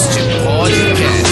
Cast Podcast.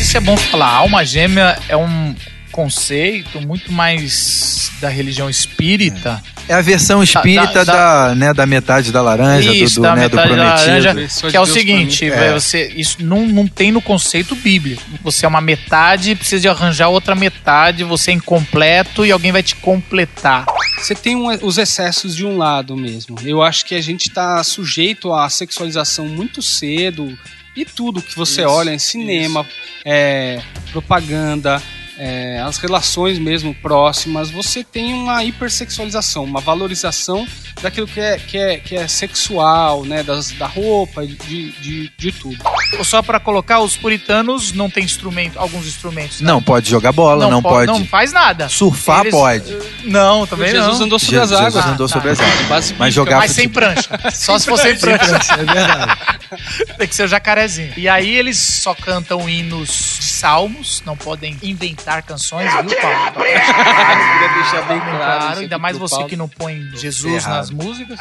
Isso é bom falar. Alma gêmea é um conceito muito mais da religião espírita. É a versão espírita Da- da- da, né, da metade da laranja, Isso, do, do, da né, do metade da prometido. laranja, Pessoa que é o seguinte. É. você, isso não, não tem no conceito bíblico. Você é uma metade precisa de arranjar outra metade, você é incompleto e alguém vai te completar. Você tem um- os excessos de um lado mesmo. Eu acho que a gente está sujeito à sexualização muito cedo e tudo que você Isso, olha em cinema, é, propaganda, é, as relações mesmo próximas, você tem uma hipersexualização, uma valorização daquilo que é, que é, que é sexual, né, das, da roupa, de, de, de tudo. Só pra colocar, os puritanos não tem instrumento, alguns instrumentos. né? Não pode jogar bola, não, po- pode. Não faz nada. Surfar Eles- pode. Não, também Jesus não. andou sobre Jesus as águas. andou Ah, sobre tá. as águas. Base Mas bíblica. jogar Mas sem prancha. Só se for sem prancha. É verdade. Tem que ser o jacarezinho. E aí eles só cantam hinos salmos, não podem inventar canções, viu, Paulo? Queria deixar bem claro. Ainda mais você Paulo. que não põe Jesus nas músicas.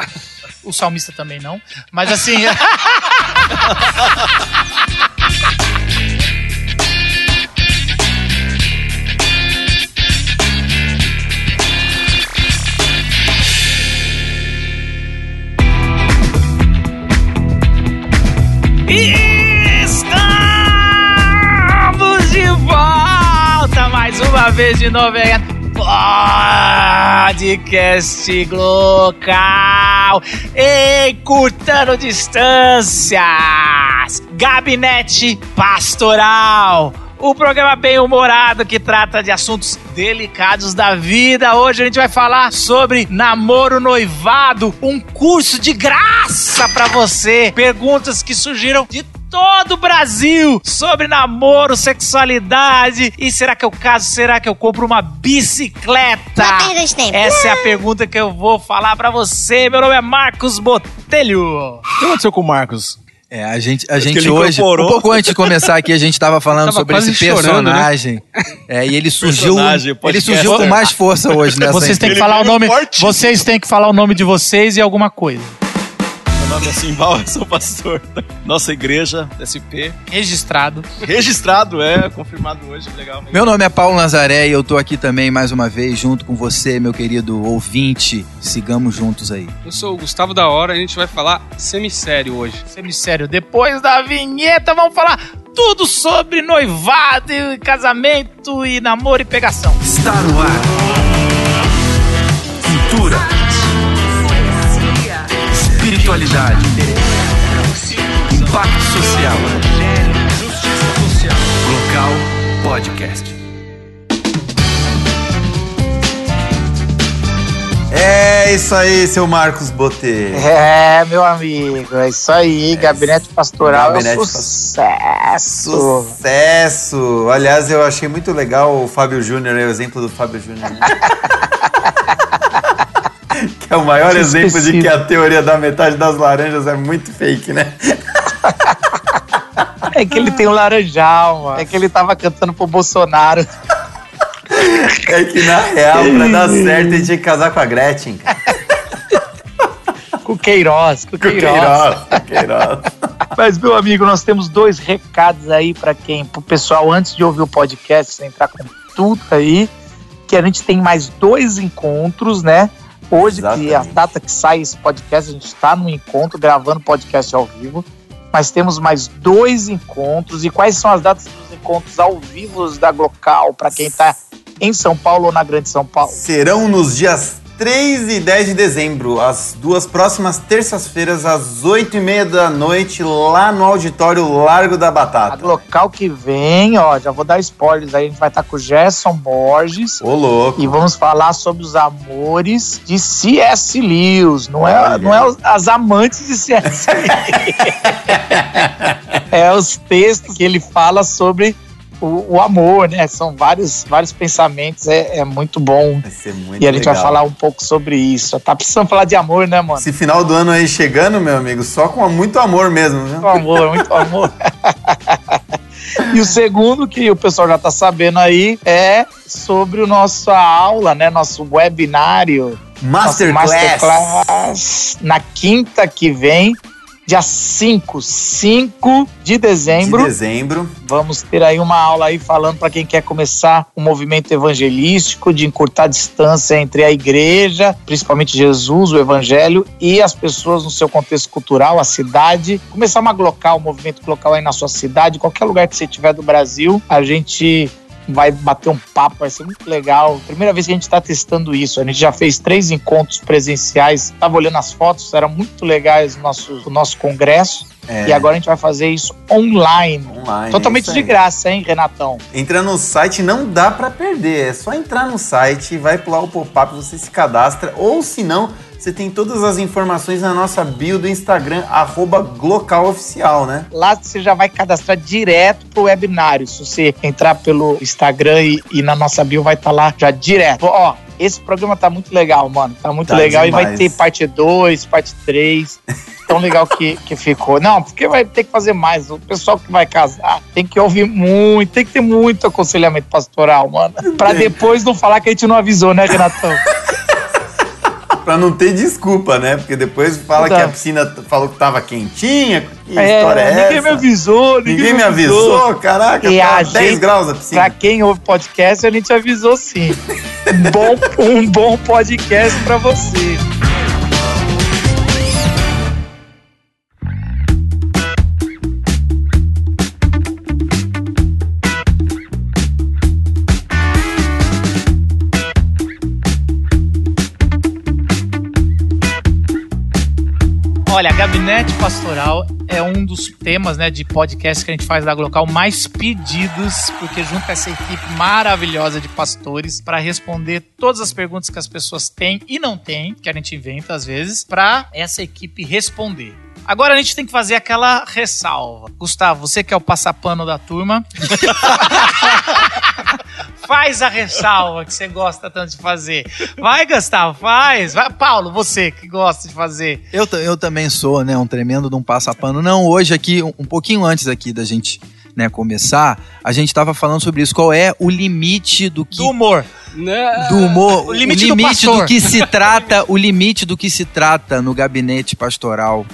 O salmista também não. Mas assim. Estamos vez de novo aí. Podcast local, encurtando distâncias, gabinete pastoral. O programa bem humorado que trata de assuntos delicados da vida. Hoje a gente vai falar sobre namoro noivado, um curso de graça pra você. Perguntas que surgiram de todo o Brasil sobre namoro, sexualidade. E será que eu caso? Será que eu compro uma bicicleta? Essa é a pergunta que eu vou falar pra você. Meu nome é Marcos Botelho. O que aconteceu com o Marcos? É, a gente, a gente hoje, um pouco antes de começar aqui, a gente tava falando Tava sobre esse chorando, né? personagem. É, e ele surgiu, Personagem, ele surgiu com mais força hoje nessa Vocês têm que falar o nome. Vocês têm que falar o nome de vocês e alguma coisa. Meu nome é Simbal, eu sou pastor da nossa igreja, SP. Registrado. Registrado, é, confirmado hoje, legal. Meu nome é Paulo Nazaré e eu tô aqui também mais uma vez junto com você, meu querido ouvinte. Sigamos juntos aí. Eu sou o Gustavo da Hora e a gente vai falar semissério hoje. Semissério. Depois da vinheta, vamos falar tudo sobre noivado, e casamento e namoro e pegação. Está no ar. Cultura. Espiritualidade. Impacto social. Local Podcast. É isso aí, seu Marcos Botê. É, meu amigo, é isso aí. Gabinete Pastoral Gabinete é um sucesso. Sucesso! Aliás, eu achei muito legal o Fábio Júnior, é o exemplo do Fábio Júnior. né? é o maior Que exemplo de que a teoria da metade das laranjas é muito fake, né? É que ele tem um laranjal, mano. É que ele tava cantando pro Bolsonaro. É que na real, pra dar certo, ele tinha que casar com a Gretchen. cara. Com o Queiroz. Com o Queiroz. Queiroz. com o Queiroz. Mas, meu amigo, nós temos dois recados aí pra quem? Pro pessoal, antes de ouvir o podcast, você entrar com tudo aí. Que a gente tem mais dois encontros, né? Hoje, que é a Exatamente. data que sai esse podcast, a gente tá no encontro, gravando podcast ao vivo. Mas temos mais dois encontros. E quais são as datas dos encontros ao vivo da Glocal, pra quem tá em São Paulo ou na Grande São Paulo? Serão nos dias 3 e 10 de dezembro, as duas próximas terças-feiras, às 8 e meia da noite, lá no auditório Largo da A Batata. local que vem, ó, já vou dar spoilers aí, a gente vai estar com o Gerson Borges Ô, louco. e vamos falar sobre os amores de C.S. Lewis. Não é, Olha. não é os- as amantes de C.S. Lewis. é os textos que ele fala sobre o, o amor, né? São vários, vários pensamentos, é, é muito bom. Vai ser muito E a gente legal. vai falar um pouco sobre isso. Tá precisando falar de amor, né, mano? Esse final do ano aí chegando, meu amigo, só com muito amor mesmo, viu? Muito amor, muito amor. E o segundo, que o pessoal já tá sabendo aí, é sobre o nossa aula, né? Nosso webinário. Masterclass. Masterclass na quinta que vem, dia 5, 5 de De dezembro. dezembro. Vamos ter aí uma aula aí falando para quem quer começar um movimento evangelístico de encurtar a distância entre a igreja, principalmente Jesus, o evangelho e as pessoas no seu contexto cultural, a cidade. Começar uma local, um movimento local aí na sua cidade, qualquer lugar que você tiver do Brasil, a gente vai bater um papo, vai ser muito legal. Primeira vez que a gente está testando isso. A gente já fez três encontros presenciais. Tava olhando as fotos, eram muito legais o nosso, o nosso congresso. É, E agora a gente vai fazer isso online. online. Totalmente de graça, hein, Renatão? Entra no site, não dá pra perder. É só entrar no site, vai pular o pop-up, você se cadastra. Ou se não, você tem todas as informações na nossa bio do Instagram, arroba glocaloficial, né? Lá você já vai cadastrar direto pro webinário. Se você entrar pelo Instagram e, e na nossa bio, vai estar lá já direto. Ó, esse programa tá muito legal, mano. Tá muito Tá legal. E demais. vai ter parte 2, parte 3. Tão legal que, que ficou. Não, porque vai ter que fazer mais. O pessoal que vai casar tem que ouvir muito, tem que ter muito aconselhamento pastoral, mano. Pra depois não falar que a gente não avisou, né, Renatão? Pra não ter desculpa, né? Porque depois fala Tá. que a piscina t- falou que tava quentinha. Que É, história é ninguém essa? me avisou, ninguém, Ninguém me avisou, caraca, E tava a 10 gente- graus a piscina. Pra quem ouve podcast, a gente avisou sim. Bom, um bom podcast pra você. Olha, Gabinete Pastoral é um dos temas né, de podcast que a gente faz da Glocal mais pedidos, porque junta essa equipe maravilhosa de pastores para responder todas as perguntas que as pessoas têm e não têm, que a gente inventa às vezes, para essa equipe responder. Agora a gente tem que fazer aquela ressalva. Gustavo, você que é o passapano da turma. faz a ressalva que você gosta tanto de fazer. Vai, Gustavo, faz. Vai, Paulo, você que gosta de fazer. Eu, eu também sou, né, um tremendo de um passapano. Não, hoje aqui, um, um pouquinho antes aqui da gente né, começar, a gente tava falando sobre isso. Qual é o limite do que Do humor. Né? do humor, O limite do pastor. que se trata, o limite do que se trata no gabinete pastoral.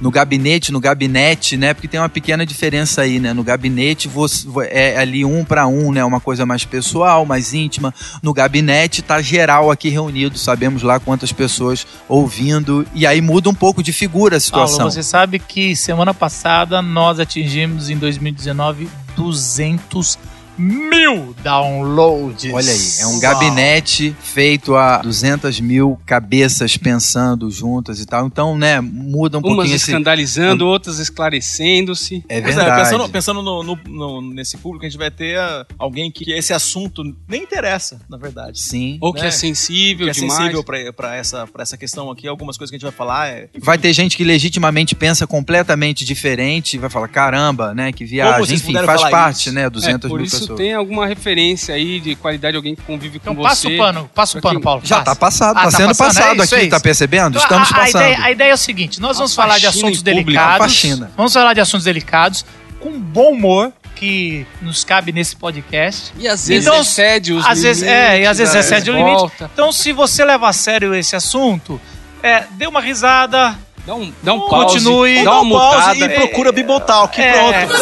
No gabinete, no gabinete, né? Porque tem uma pequena diferença aí, né? No gabinete você é ali um para um, né? Uma coisa mais pessoal, mais íntima. No gabinete tá geral aqui reunido, sabemos lá quantas pessoas ouvindo e aí muda um pouco de figura a situação. Paulo, você sabe que semana passada nós atingimos em 2019 200 mil downloads. Olha aí, é um gabinete feito a 200 mil cabeças pensando juntas e tal. Então, né, muda um Umas pouquinho esse... escandalizando, outras esclarecendo-se. É é, verdade. pensando, pensando no, no- no- nesse público, a gente vai ter ah, alguém que esse assunto nem interessa, na verdade. Sim. Ou que Né? é sensível Que é demais. sensível pra, pra essa, pra essa questão aqui. Algumas coisas que a gente vai falar é. Vai ter gente que legitimamente pensa completamente diferente e vai falar, caramba, né, que viagem. Enfim, faz parte, isso? né, É, 200 por mil isso tem alguma referência aí de qualidade de alguém que convive Então com passa você. o pano, passa o pano, Paulo. Já passa. tá passado, Ah, tá, tá sendo passando, é passado isso, aqui, é tá percebendo? A- Estamos a, a passando. ideia, a ideia é o seguinte: nós vamos falar de assuntos delicados. Vamos falar de assuntos delicados com bom humor que nos cabe nesse podcast. E às vezes Então, excede os às vezes- limites. é, e às vezes excede o limite. Então, se você leva a sério esse assunto, é, dê uma risada, Dá um, dá um pause, Continue. dá uma um pause mutada. e procura Bibotalk. É. Pronto.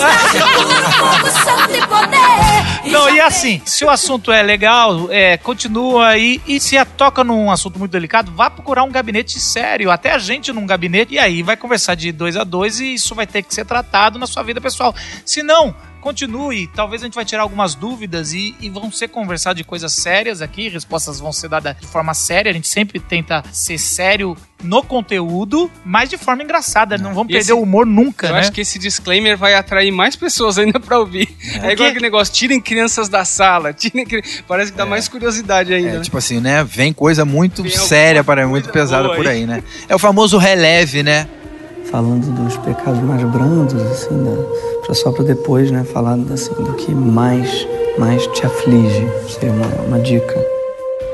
Não, e assim, se o assunto é legal, é, continua aí. E se a toca num assunto muito delicado, vá procurar um gabinete sério. Até a gente num gabinete. E aí vai conversar de dois a dois e isso vai ter que ser tratado na sua vida pessoal. Se não, continue. Talvez a gente vai tirar algumas dúvidas e, e vão ser conversadas de coisas sérias aqui. Respostas vão ser dadas de forma séria. A gente sempre tenta ser sério no conteúdo, mas de forma engraçada. Não vamos E perder esse- o humor nunca, Eu né? acho que esse disclaimer vai atrair mais pessoas ainda pra ouvir. É, igual quê? aquele negócio, tirem crianças da sala, tirem Parece que dá mais curiosidade ainda. É, né? tipo assim, né? Vem coisa muito Vem séria, para muito pesada por aí. aí, né? É o famoso releve, né? Falando dos pecados mais brandos, assim, né? pra só para depois, né, falar assim do que mais mais te aflige. Seria uma, uma dica.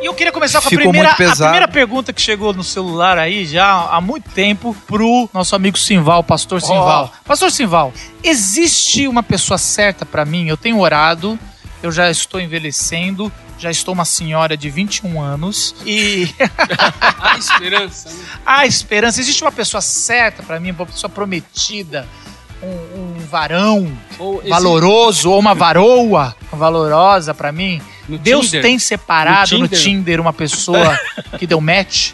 E eu queria começar com a Ficou primeira, a primeira pergunta que chegou no celular aí já há muito tempo pro nosso amigo Simval, pastor Simval. Pastor Simval, existe uma pessoa certa pra mim? Eu tenho orado, eu já estou envelhecendo, já estou uma senhora de 21 anos e A esperança, né? há esperança. Existe uma pessoa certa pra mim, uma pessoa prometida, um, um varão Ou existe- valoroso ou uma varoa valorosa pra mim? no Deus Tinder, tem separado no No Tinder. Tinder. uma pessoa que deu match?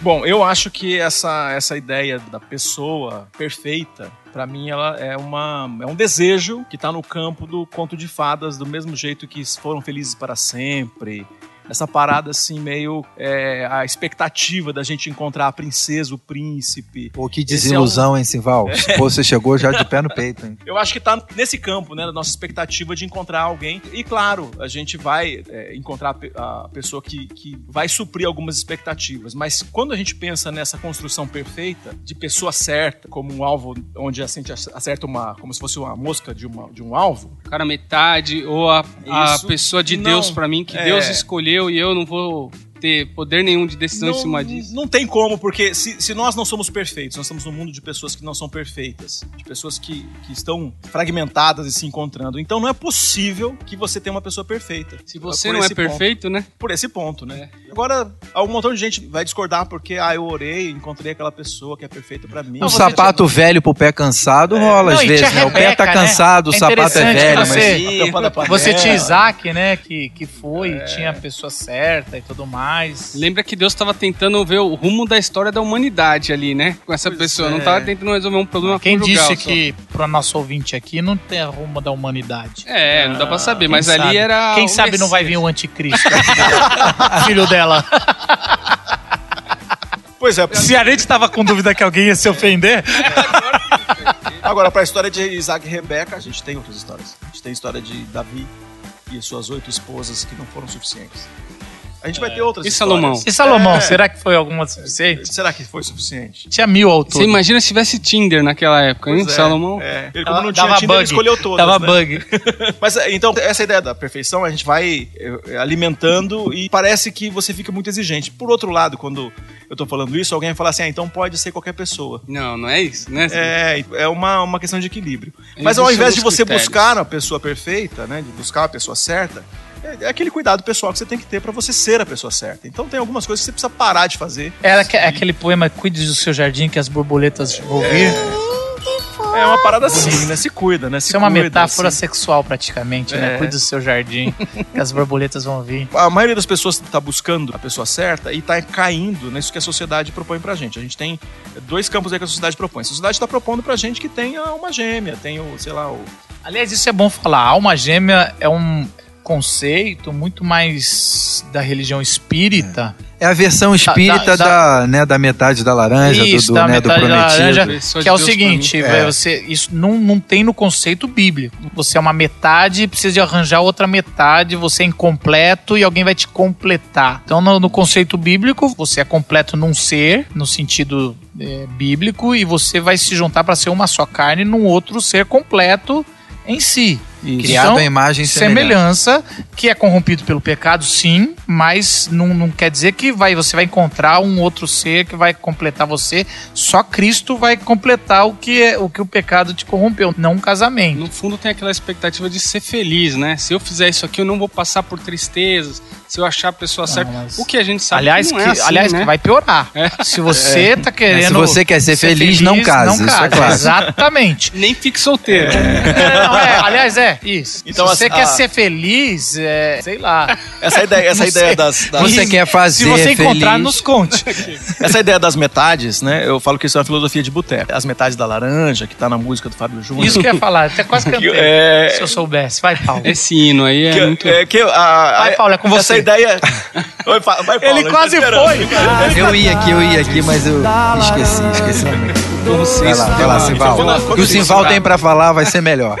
Bom, eu acho que essa, essa ideia da pessoa perfeita, pra mim, ela é, uma, é um desejo que tá no campo do conto de fadas, do mesmo jeito que foram felizes para sempre. Essa parada, assim, meio é, a expectativa da gente encontrar a princesa, o príncipe. Pô, que Esse é desilusão, hein, Simval? Pô, você chegou já de pé no peito, hein? Eu acho que tá nesse campo, né, da nossa expectativa de encontrar alguém. E claro, a gente vai é, encontrar a pe- a pessoa que, que vai suprir algumas expectativas. Mas quando a gente pensa nessa construção perfeita, de pessoa certa, como um alvo onde a gente acerta uma. como se fosse uma mosca de, uma, de um alvo, O cara metade, ou a, a pessoa de não. Deus pra mim, que É. Deus escolheu e eu não vou ter poder nenhum de decisão em cima disso. Não tem como, porque se, se nós não somos perfeitos, nós estamos num mundo de pessoas que não são perfeitas, de pessoas que, que estão fragmentadas e se encontrando. Então não é possível que você tenha uma pessoa perfeita. Se você Por não é ponto. perfeito, né? por esse ponto, né? Agora, um montão de gente vai discordar porque, ah, eu orei, encontrei aquela pessoa que é perfeita pra mim. Um sapato velho pro pé cansado rola Não, às vezes, né? O pé tá Rebeca, né? cansado, o É sapato é interessante velho, você- mas. Você tinha Isaac, né? Que, que foi, tinha a pessoa certa e tudo mais. Lembra que Deus estava tentando ver o rumo da história da humanidade ali, né? Com essa pessoa. Não é. estava tentando resolver um problema Quem conjugal disse só. que pro nosso ouvinte aqui não tem rumo da humanidade? É, não dá pra saber, Quem mas ali sabe? era. Quem sabe não vai vir o anticristo? filho dela. Pois é, Se a gente tava com dúvida que alguém ia se ofender, agora pra história de Isaac e Rebeca, a gente tem outras histórias. A gente tem a história de Davi e suas oito esposas que não foram suficientes. A gente vai ter outras E histórias. Salomão? e Salomão, É. será que foi alguma suficiente? Será que foi suficiente? Tinha mil autores. Você imagina se tivesse Tinder naquela época, hein? Pois é, Salomão. É. Ele, como Dava- não tinha dava Tinder, ele bug. escolheu todas. Tava né? bug. Mas é, então, essa ideia da perfeição a gente vai é, alimentando e parece que você fica muito exigente. Por outro lado, quando eu tô falando isso, alguém vai falar assim: ah, então pode ser qualquer pessoa. Não, não é isso, né? É, é uma, uma questão de equilíbrio. Mas ao invés de você critérios. buscar a pessoa perfeita, né, de buscar a pessoa certa, é, é aquele cuidado pessoal que você tem que ter pra você ser a pessoa certa. Então tem algumas coisas que você precisa parar de fazer. Era aque- aquele poema Cuide do seu jardim que as borboletas vão vir. É uma parada assim, né? Se cuida, né? Se Isso é uma cuida, metáfora assim. sexual praticamente, né? É. Cuide do seu jardim que as borboletas vão vir. A maioria das pessoas tá buscando a pessoa certa e tá caindo nisso que a sociedade propõe pra gente. A gente tem dois campos aí que a sociedade propõe. A sociedade tá propondo pra gente que tenha uma gêmea, tem o, sei lá, o Aliás, isso é bom falar. A alma gêmea é um conceito muito mais da religião espírita. É a versão espírita Da- da, da- né, da metade da laranja, Isso, do, do, da né, do metade da prometido. laranja. Que é o Deus seguinte, É. você, isso não, não tem no conceito bíblico. Você é uma metade, precisa de arranjar outra metade, você é incompleto e alguém vai te completar. Então, no, no conceito bíblico, você é completo num ser, no sentido é, bíblico, e você vai se juntar para ser uma só carne num outro ser completo em si. Criado Então, à imagem e semelhança. semelhança, que é corrompido pelo pecado, sim, mas não, não quer dizer que vai, você vai encontrar um outro ser que vai completar você. Só Cristo vai completar o que, é, o, que o pecado te corrompeu, não um casamento. No fundo tem aquela expectativa de ser feliz, né? Se eu fizer isso aqui, eu não vou passar por tristezas. Se eu achar a pessoa certa. mas- O que a gente sabe aliás, que não é que, assim, aliás né? que vai piorar. Se você tá querendo. se você quer ser feliz, não case, isso é claro. Exatamente. Nem fique solteiro. É, não, é, aliás, é, isso. Então, Se você a- quer ser feliz, é, sei lá. essa ideia, essa Não ideia sei. das, das Você quer fazer Se você encontrar, feliz. nos conte. essa ideia das metades, né? Eu falo que isso é uma filosofia de boteco. As metades da laranja, que tá na música do Fábio Júnior. Isso que eu ia falar, até quase cantei. É, Se eu soubesse. Vai, Paulo. Esse hino aí é que, muito. é, que a, Vai, Paulo, é com você. Ideia. Oi, vai, Paulo, Ele quase foi. Eu ia aqui, eu ia aqui, mas eu esqueci, esqueci. Como se Vai isso lá, vai Simval. O que o Simval tem pra falar vai ser melhor.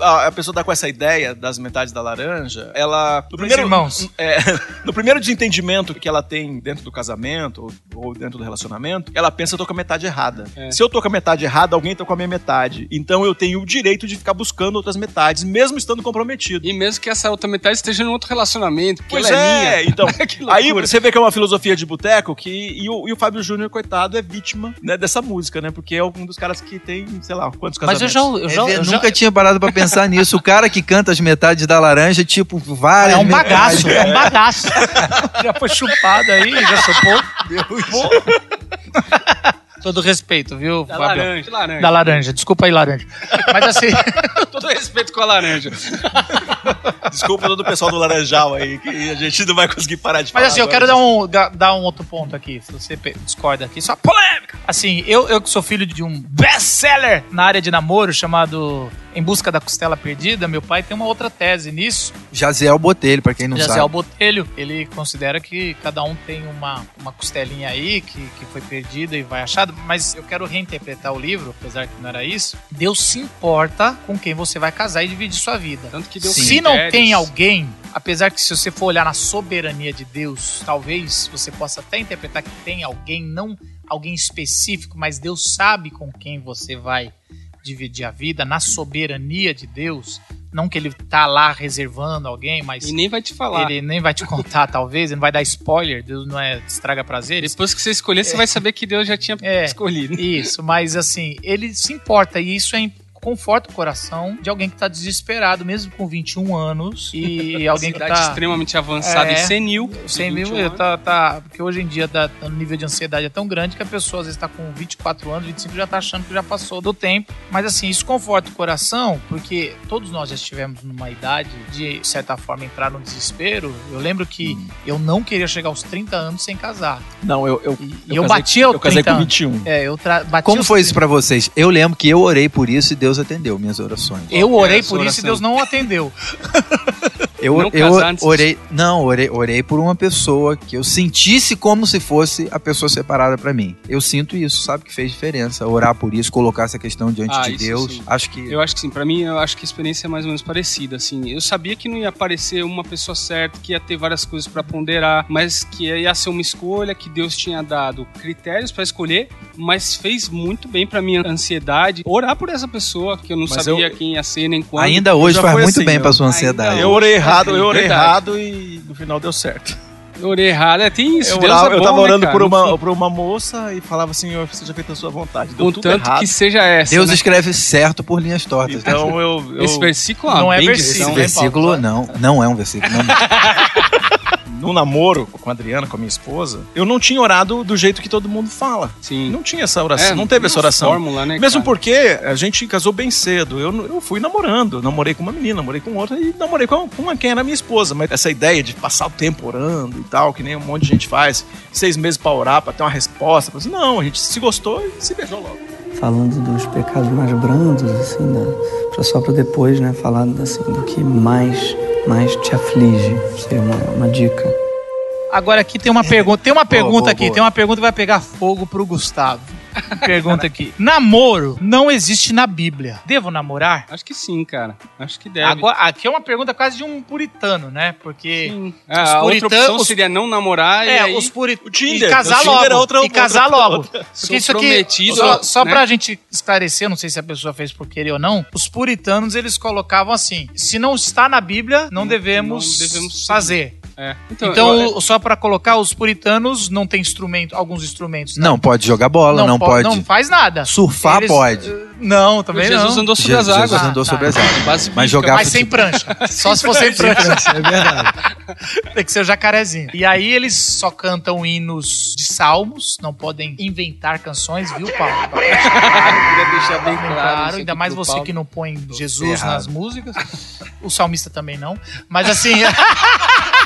A, a pessoa tá com essa ideia das metades da laranja, ela. No primeiro, irmãos. é, no primeiro desentendimento que ela tem dentro do casamento ou, ou dentro do relacionamento, ela pensa eu tô com a metade errada. É. Se eu tô com a metade errada, alguém tá com a minha metade. Então eu tenho o direito de ficar buscando outras metades, mesmo estando comprometido. E mesmo que essa outra metade esteja em outro relacionamento, porque Pois ela é, é, minha. então. Aí você vê que é uma filosofia de boteco que. E o, e o Fábio Júnior, coitado, é vítima né, dessa música, né? Porque é um dos caras que tem, sei lá, quantos Mas casamentos. eu já, eu já, Eu eu já- nunca tinha parado pra pensar nisso. O cara que canta as metades da laranja, tipo, várias é um metades. bagaço, é um bagaço. já foi chupado aí, já chupou. Todo respeito, viu, Da Fábio? laranja, laranja. Da laranja, desculpa aí, laranja. Mas assim, Todo respeito com a laranja. Desculpa todo o pessoal do Laranjal aí, que a gente não vai conseguir parar de falar. mas assim, eu quero dar um, dar um outro ponto aqui, se você discorda aqui, só polêmica. Assim, eu, eu que sou filho de um best-seller na área de namoro chamado Em Busca da Costela Perdida, meu pai tem uma outra tese nisso. Jaziel Botelho, pra quem não Jaziel sabe. Botelho, ele considera que cada um tem uma, uma costelinha aí que, que foi perdida e vai achada, mas eu quero reinterpretar o livro, apesar que não era isso. Deus se importa com quem você vai casar e dividir sua vida. Tanto que deu Se não tem alguém, apesar que se você for olhar na soberania de Deus, talvez você possa até interpretar que tem alguém, não alguém específico, mas Deus sabe com quem você vai dividir a vida, na soberania de Deus. Não que ele tá lá reservando alguém, mas E nem vai te falar. ele nem vai te contar, talvez, ele não vai dar spoiler, Deus não é estraga prazeres. Depois que você escolher, você vai saber que Deus já tinha É. escolhido. Isso, mas assim, ele se importa e isso é conforta o coração de alguém que tá desesperado, mesmo com 21 anos, e alguém que Idade tá extremamente avançada É. e senil. 100 mil, 21 tá, tá, porque hoje em dia tá, o nível de ansiedade é tão grande que a pessoa às vezes tá com 24 anos, 25 já tá achando que já passou do tempo. Mas assim, isso conforta o coração, porque todos nós já estivemos numa idade de, de certa forma, entrar no desespero. Eu lembro que eu não queria chegar aos 30 anos sem casar. Não, eu, eu, E eu, casei- bati Eu casei 30 com anos. 21. É, eu tra- bati Como foi isso pra vocês? Eu lembro que eu orei por isso e Deus atendeu minhas orações. Eu é orei sua por isso e? Deus não atendeu. Eu, Não eu orei, não, orei, orei por uma pessoa que eu sentisse como se fosse a pessoa separada pra mim. Eu sinto isso, sabe que fez diferença. Orar por isso, colocar essa questão diante Ah, de Deus. sim. Acho que Eu acho que sim, pra mim eu acho que a experiência é mais ou menos parecida, assim. Eu sabia que não ia aparecer uma pessoa certa, que ia ter várias coisas pra ponderar, mas que ia ser uma escolha que Deus tinha dado critérios pra escolher, mas fez muito bem pra minha ansiedade orar por essa pessoa que eu não Mas sabia eu- quem ia ser nem quando. ainda hoje faz foi muito assim, bem pra sua ansiedade. Eu orei errado, eu orei Verdade. errado e no final deu certo. Eu orei errado, é, tem isso. eu, Deus orava- é eu bom, tava né, orando cara? por, uma, por uma moça e falava assim, "Senhor, seja feita a sua vontade. Deu tudo Contanto errado. que seja essa. Deus né? escreve certo por linhas tortas. Então eu, eu Esse versículo é Não é bendição. Esse versículo, versículo não, não é um versículo. Não. no namoro com a Adriana, com a minha esposa, eu não tinha orado do jeito que todo mundo fala. Sim. Não tinha essa oração, É, não teve essa oração. fórmula, né, Mesmo cara? porque a gente casou bem cedo. Eu, eu fui namorando. Namorei com uma menina, namorei com outra e namorei com, com uma quem era minha esposa. Mas essa ideia de passar o tempo orando e tal, que nem um monte de gente faz, seis meses pra orar, pra ter uma resposta. Assim, não, a gente se gostou e se beijou logo. falando dos pecados mais brandos, assim, né? Pra só para depois, né? Falar assim, do que mais, mais te aflige. Seria uma, uma dica. Agora aqui tem uma pergunta, tem uma pergunta boa, aqui, boa. tem uma pergunta que vai pegar fogo pro Gustavo. Pergunta aqui. Namoro não existe na Bíblia. Devo namorar? Acho que sim, cara. Acho que deve. Agora, aqui é uma pergunta quase de um puritano, né? Porque Sim. Os Ah, a outra opção seria não namorar e é, aí... os puritanos o Tinder, e casar Tinder logo, é outra- e casar outra- logo. outra- Porque isso aqui só, só né? pra gente esclarecer, não sei se a pessoa fez por querer ou não, os puritanos eles colocavam assim: se não está na Bíblia, não, devemos, não devemos fazer. É. Então, eu- só pra colocar, os puritanos não tem instrumento, alguns instrumentos. né? Não pode jogar bola, não, po- pode. Não faz nada. Surfar Eles- pode. eh, Não, também Jesus não. andou sobre Jesus as águas. andou Ah, sobre tá. as águas. Base Mas jogar Mas sem prancha. Só se for sem prancha. É verdade. Tem que ser o jacarezinho. E aí eles só cantam hinos de salmos, não podem inventar canções, viu, Paulo? Queria deixar bem claro. Claro, ainda mais você Paulo. que não põe Jesus errado. nas músicas. O salmista também não. Mas assim.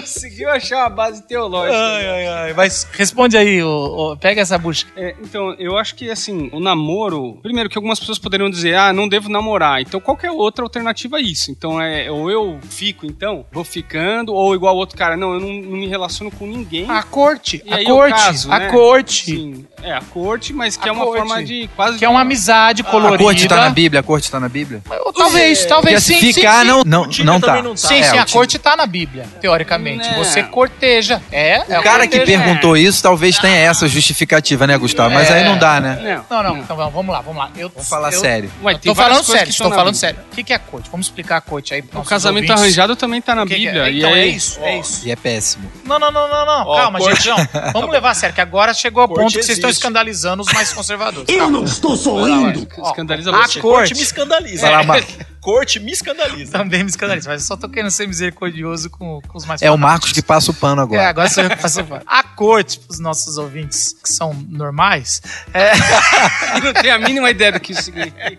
Conseguiu achar uma base teológica. Ai, ai, ai. Mas responde aí, ô, ô, pega essa bucha. É, então, eu acho que assim, o namoro. Primeiro, que algumas pessoas poderiam dizer, ah, não devo namorar. Então, qualquer outra alternativa é isso. Então, é, ou eu fico, então, vou ficando, ou igual o outro cara, não, eu não, não me relaciono com ninguém. A corte, E a corte, caso, a né? corte. Sim, é a corte, mas que A é uma corte. forma de quase. Que é uma amizade A colorida. corte tá na Bíblia, a corte tá na Bíblia. Talvez, Porque talvez se sim. ficar, sim, sim. não, não, não tá. não tá. Sim, É, sim, a corte tá na Bíblia, teoricamente. Né. Você corteja. É, é O cara que corteja. perguntou isso talvez tenha essa justificativa, né, Gustavo? Mas aí não dá, né? Não, Não, não, então vamos lá, vamos lá. Eu, Vamos falar eu, sério. Ué, tô falando sério, que estou falando Bíblia. sério. O que que é a corte? Vamos explicar a corte aí. O casamento arranjado também tá na que que Bíblia. é? e Então é aí- isso, é isso. E é péssimo. Não, não, não, não, não. Ó, Calma, gente, não. Vamos levar a sério, que agora chegou ao ponto que vocês estão escandalizando os mais conservadores. Eu não estou sorrindo. Escandaliza a você. corte me escandaliza. Vai lá, Mar- Corte me escandaliza. também me escandaliza, mas eu só tô querendo ser misericordioso com, com os mais É o. Marcos que passa o pano É, agora. agora sou eu que faço parte. A corte, pros nossos ouvintes que são normais, não tem a mínima ideia do que isso significa.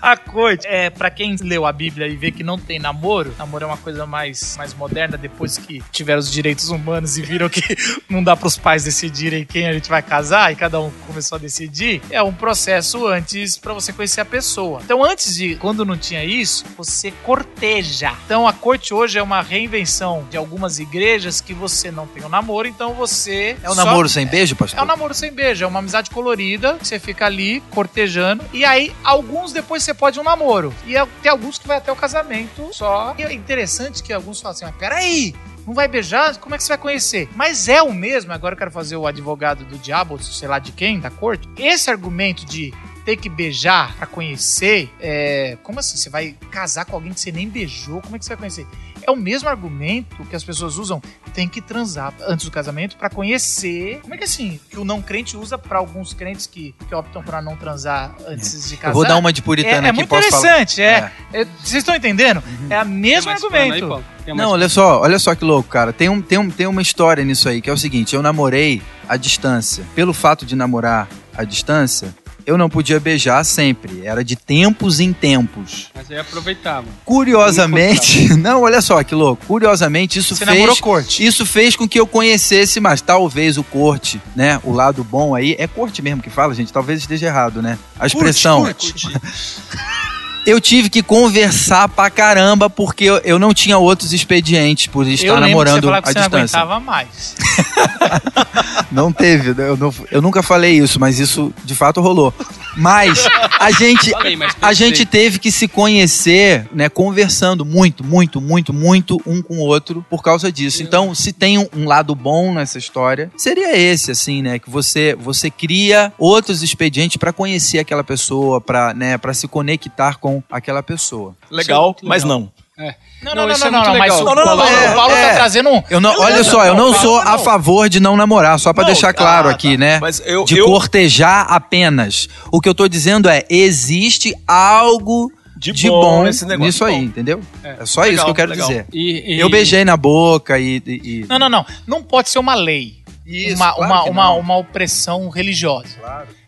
a corte é pra quem leu a Bíblia e vê que não tem namoro, namoro é uma coisa mais, mais moderna depois que tiveram os direitos humanos e viram que não dá pros pais decidirem quem a gente vai casar e cada um começou a decidir, é um processo antes pra você conhecer a pessoa. Então antes de, quando não tinha isso, você corteja. Então a corte hoje é uma reinvenção de algumas igrejas que você não tem o namoro, então você É o só- namoro sem beijo, pastor? é um namoro sem beijo, é uma amizade colorida, que você fica ali cortejando. E aí, alguns depois você pode um namoro. E é- tem alguns que vai até o casamento só. E é interessante que alguns falam assim: mas peraí. Não vai beijar? Como é que você vai conhecer? Mas é o mesmo, agora eu quero fazer o advogado do diabo, sei lá de quem, da corte. Esse argumento de ter que beijar pra conhecer, é... como assim? Você vai casar com alguém que você nem beijou? Como é que você vai conhecer? É o mesmo argumento que as pessoas usam, tem que transar antes do casamento pra conhecer. Como é que é assim? Que o não crente usa pra alguns crentes que, que optam pra não transar antes de casar. Eu vou dar uma de é, puritana é aqui, muito posso falar? interessante, é. É, Vocês estão entendendo? É o mesmo aí, argumento. Mais Não, olha só, olha só que louco, cara. Tem, um, tem, um, tem uma história nisso aí, que é o seguinte: eu namorei à distância. Pelo fato de namorar à distância, eu não podia beijar sempre. Era de tempos em tempos. Mas aí aproveitava. Curiosamente, não, olha só que louco. Curiosamente, isso Você fez. corte. Isso fez com que eu conhecesse mais. Talvez o corte, né? O lado bom aí. É corte mesmo que fala, gente. Talvez esteja errado, né? A expressão. Eu tive que conversar pra caramba porque eu, eu não tinha outros expedientes por estar eu lembro namorando que você falava que à você não distância. aguentava mais. Não teve, eu, não- eu nunca falei isso, mas isso de fato rolou. Mas a gente, Falei, mas a gente teve que se conhecer, né, conversando muito, muito, muito, muito um com o outro por causa disso. Então, se tem um, um lado bom nessa história, seria esse, assim, né, que você você cria outros expedientes pra conhecer aquela pessoa, para, né, para se conectar com aquela pessoa. Legal, muito mas legal. não. Não, Não, não, não, isso não, é não, não, mas o Não, não, Paulo, não, é- o Paulo é- tá trazendo um. Eu não, olha só, eu não sou a favor de não namorar, só pra Não, deixar tá, claro tá. aqui, né? Mas eu, de eu cortejar apenas. O que eu tô dizendo é, existe algo de, de bom, bom, nesse negócio. nisso aí, entendeu? É. É, só isso Legal, que eu quero legal. dizer. E, e- Eu beijei na boca e... e- e- Não, não, não. Não pode ser uma lei. Isso, uma, claro uma, uma, uma opressão religiosa.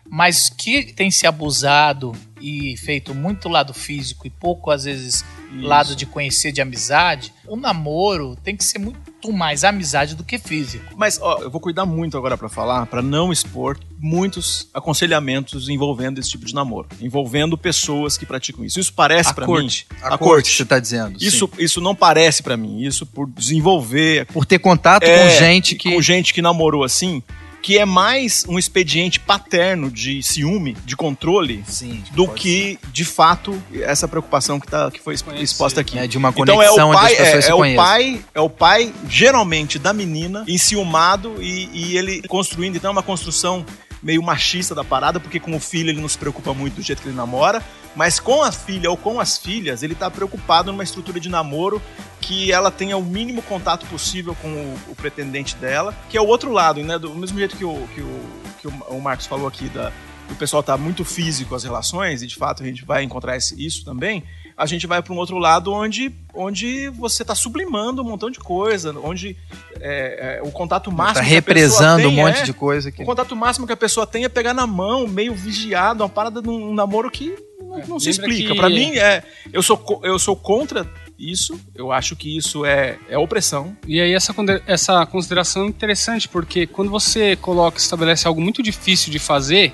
Mas que tem se abusado e feito muito lado físico e pouco, às vezes, lado de conhecer de amizade, o namoro tem que ser muito mais amizade do que físico. Mas ó, eu vou cuidar muito agora pra falar, pra não expor muitos aconselhamentos envolvendo esse tipo de namoro, envolvendo pessoas que praticam isso. Isso parece A pra corte. mim. A, corte, você tá dizendo. Isso, isso não parece pra mim. Isso por desenvolver Por ter contato É, com gente que... com gente que namorou assim, que é mais um expediente paterno de ciúme, de controle, Sim, do que de fato essa preocupação que, tá, que foi exposta aqui. ser. É de uma Então conexão é o pai, onde as pessoas é, se é o pai, é o pai geralmente da menina enciumado e, e ele construindo então uma construção meio machista da parada, porque com o filho ele não se preocupa muito do jeito que ele namora, mas com a filha ou com as filhas, ele tá preocupado numa estrutura de namoro que ela tenha o mínimo contato possível com o, o pretendente dela, que é o outro lado, né? Do mesmo jeito que o, que o, que o, Marcos falou aqui da, o pessoal tá muito físico as relações, e de fato a gente vai encontrar esse- isso também, a gente vai para um outro lado onde, onde você está sublimando um montão de coisa, onde é, é, o contato máximo Tá que a pessoa represando um tem monte é- de coisa que... O contato máximo que a pessoa tem é pegar na mão, meio vigiado, uma parada de um namoro que não, É, não se explica. que- Pra mim, é, eu, sou, eu sou contra isso. Eu acho que isso é, é opressão. E aí essa, essa consideração é interessante, porque quando você coloca, estabelece algo muito difícil de fazer,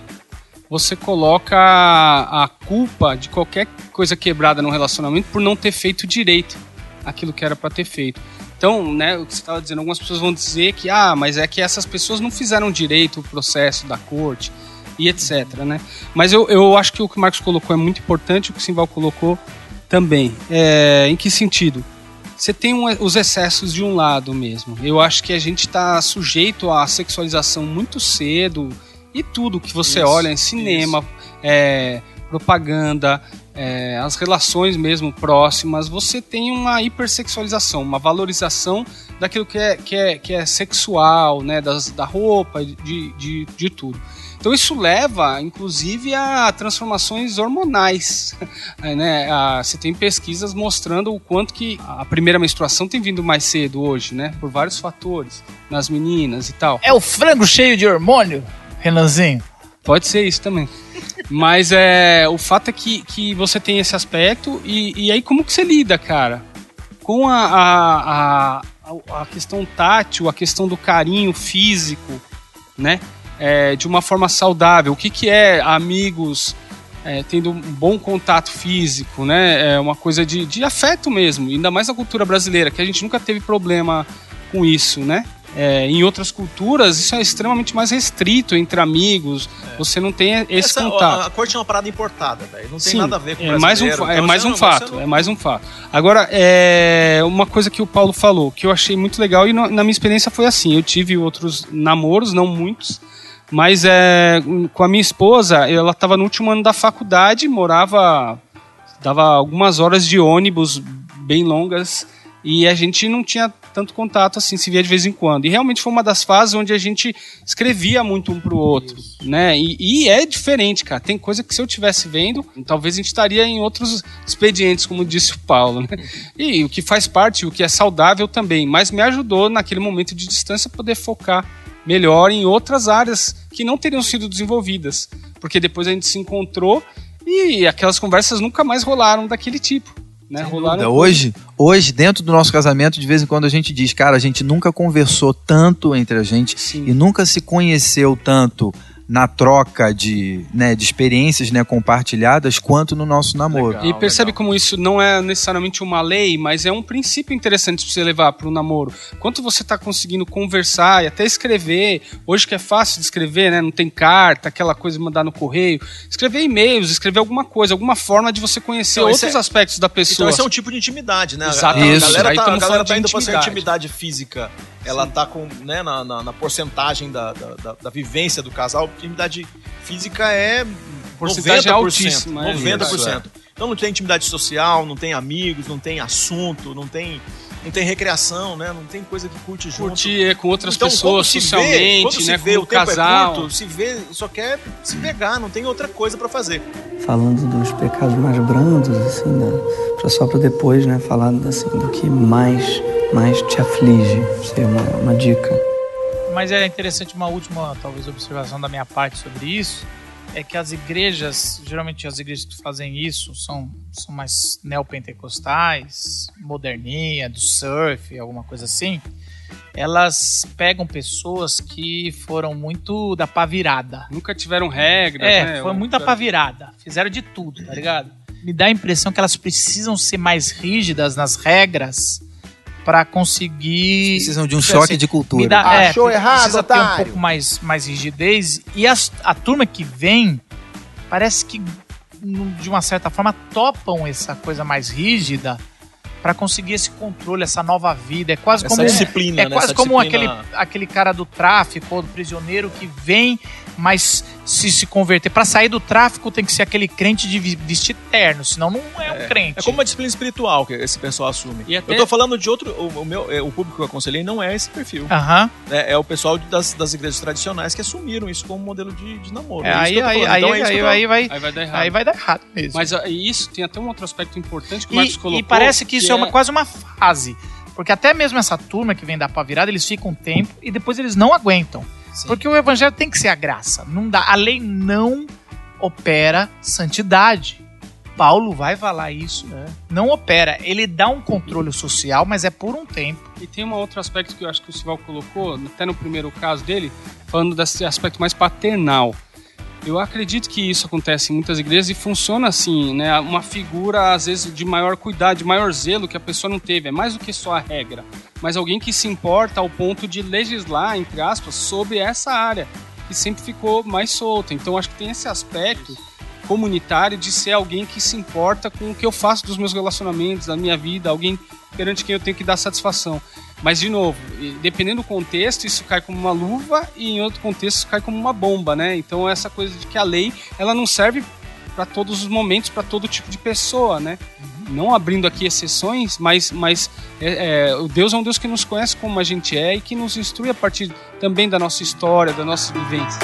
você coloca a, a culpa de qualquer coisa quebrada no relacionamento por não ter feito direito aquilo que era para ter feito. Então, né, o que você estava dizendo, algumas pessoas vão dizer que, ah, mas é que essas pessoas não fizeram direito o processo da corte e etc, né? Mas eu, eu acho que o que o Marcos colocou é muito importante, o que o Simval colocou também. É, em que sentido? Você tem um- os excessos de um lado mesmo. Eu acho que a gente está sujeito à sexualização muito cedo e tudo que você Isso, olha em cinema, é, propaganda, é, as relações mesmo próximas, você tem uma hipersexualização, uma valorização daquilo que é, que é, que é sexual, né, das, da roupa, de, de, de tudo. Então isso leva, inclusive, a transformações hormonais. É, né? Você tem pesquisas mostrando o quanto que a primeira menstruação tem vindo mais cedo hoje, né? Por vários fatores, nas meninas e tal. É o frango cheio de hormônio, Renanzinho? Pode ser isso também. Mas é, o fato é que, que você tem esse aspecto e, e aí como que você lida, cara? Com a, a, a, a questão tátil, a questão do carinho físico, né? É, de uma forma saudável. O que, que é amigos é, tendo um bom contato físico, né? É uma coisa de, de afeto mesmo, ainda mais na cultura brasileira, que a gente nunca teve problema com isso, né? É, em outras culturas, isso é extremamente mais restrito entre amigos. Você não tem esse Essa- contato. a, a corte é uma parada importada, velho. Não tem Sim, nada a ver com é mais um, fa- é Então mais um não- fato, você não- é mais um fato. Agora, é uma coisa que o Paulo falou, que eu achei muito legal e na minha experiência foi assim, eu tive outros namoros, não muitos, mas é, com a minha esposa, ela estava no último ano da faculdade, morava, dava algumas horas de ônibus bem longas e a gente não tinha tanto contato assim, se via de vez em quando. E realmente foi uma das fases onde a gente escrevia muito um pro outro, né? E, e é diferente, cara. Tem coisa que se eu tivesse vendo, talvez a gente estaria em outros expedientes, como disse o Paulo, né? E o que faz parte, o que é saudável também, mas me ajudou naquele momento de distância poder focar melhor em outras áreas que não teriam sido desenvolvidas, porque depois a gente se encontrou e aquelas conversas nunca mais rolaram daquele tipo, né? Rolaram. Hoje, hoje, dentro do nosso casamento, de vez em quando a gente diz, cara, a gente nunca conversou tanto entre a gente Sim. e nunca se conheceu tanto na troca de, né, de experiências né, compartilhadas quanto no nosso namoro. Legal. E percebe como isso não é necessariamente uma lei, mas é um princípio interessante para você levar para o namoro. Quanto você está conseguindo conversar e até escrever, hoje que é fácil de escrever, né? Não tem carta, aquela coisa de mandar no correio. Escrever e-mails, escrever alguma coisa, alguma forma de você conhecer Então, outros é- aspectos da pessoa. Então esse é um tipo de intimidade, né? Exato. A, a Isso. galera Aí tá, a galera tá indo pra essa intimidade. física. Ela tá com, né, na, na, na porcentagem da, da, da- da vivência do casal. Intimidade física é 90%. Porcentagem altíssima, é 90%. Então não tem intimidade social, não tem amigos, não tem assunto, não tem, não tem recreação, né? Não tem coisa que curte junto. Curtir com outras Então, pessoas quando se vê- socialmente, quando se né? vê, com o tempo casal. É curto, se vê, só quer se pegar, não tem outra coisa pra fazer. falando dos pecados mais brandos, assim, da, pra só para depois, né, falar assim, do que mais, mais te aflige. Isso é uma, uma dica. Mas é interessante uma última, talvez, observação da minha parte sobre isso. É que as igrejas, geralmente as igrejas que fazem isso são, são mais neopentecostais, moderninha, do surf, alguma coisa assim. Elas pegam pessoas que foram muito da pá virada. Nunca tiveram regras, É, né? foi muita pá virada. Fizeram de tudo, tá ligado? Me dá a impressão que elas precisam ser mais rígidas nas regras pra conseguir. Precisam de um Assim, choque de cultura. Dá, é, Achou errado, precisa ter um otário. pouco mais, mais rigidez. E as- a turma que vem, parece que, de uma certa forma, topam essa coisa mais rígida pra conseguir esse controle, essa nova vida. É quase Essa como disciplina, é né? quase Essa como disciplina- aquele, aquele cara do tráfico ou do prisioneiro que vem, mas se se converter. Pra sair do tráfico tem que ser aquele crente de vestir terno, senão não é um crente. É como uma disciplina espiritual que esse pessoal assume. E até- Eu tô falando de outro. O, o meu, é, o público que eu aconselhei não é esse perfil. Aham. É, é o pessoal das, das igrejas tradicionais que assumiram isso como modelo de, de namoro. É, É aí, aí, aí, Então é aí, vai, Aí vai dar errado. aí vai dar errado mesmo. Mas isso tem até um outro aspecto importante que o Marcos E, colocou. e parece que isso é, uma, é- quase uma fase. Porque até mesmo essa turma que vem da pá virada, eles ficam um tempo e depois eles não aguentam. Porque o evangelho tem que ser a graça. Não dá, a lei não opera santidade. Paulo vai falar isso. Não opera. Ele dá um controle social, mas é por um tempo. E tem um outro aspecto que eu acho que o Sival colocou, até no primeiro caso dele, falando desse aspecto mais paternal. Eu acredito que isso acontece em muitas igrejas e funciona assim, né? Uma figura, às vezes, de maior cuidado, de maior zelo que a pessoa não teve. É mais do que só a regra. Mas alguém que se importa ao ponto de legislar, entre aspas, sobre essa área, que sempre ficou mais solta. Então, acho que tem esse aspecto comunitário de ser alguém que se importa com o que eu faço dos meus relacionamentos, da minha vida, alguém perante quem eu tenho que dar satisfação. Mas, de novo, dependendo do contexto, isso cai como uma luva e em outro contexto isso cai como uma bomba, né? Então, essa coisa de que a lei, ela não serve para todos os momentos, para todo tipo de pessoa, né? Não abrindo aqui exceções, mas, mas é, é, o Deus é um Deus que nos conhece como a gente é e que nos instrui a partir também da nossa história, da nossa vivência.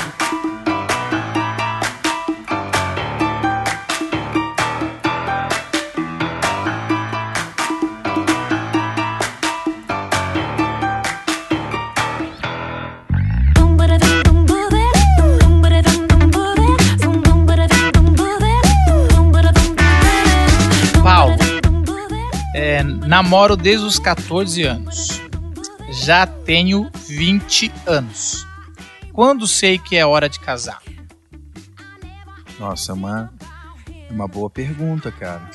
Namoro desde os 14 anos. Já tenho 20 anos. Quando sei que é hora de casar? Nossa, é uma, é uma boa pergunta, cara.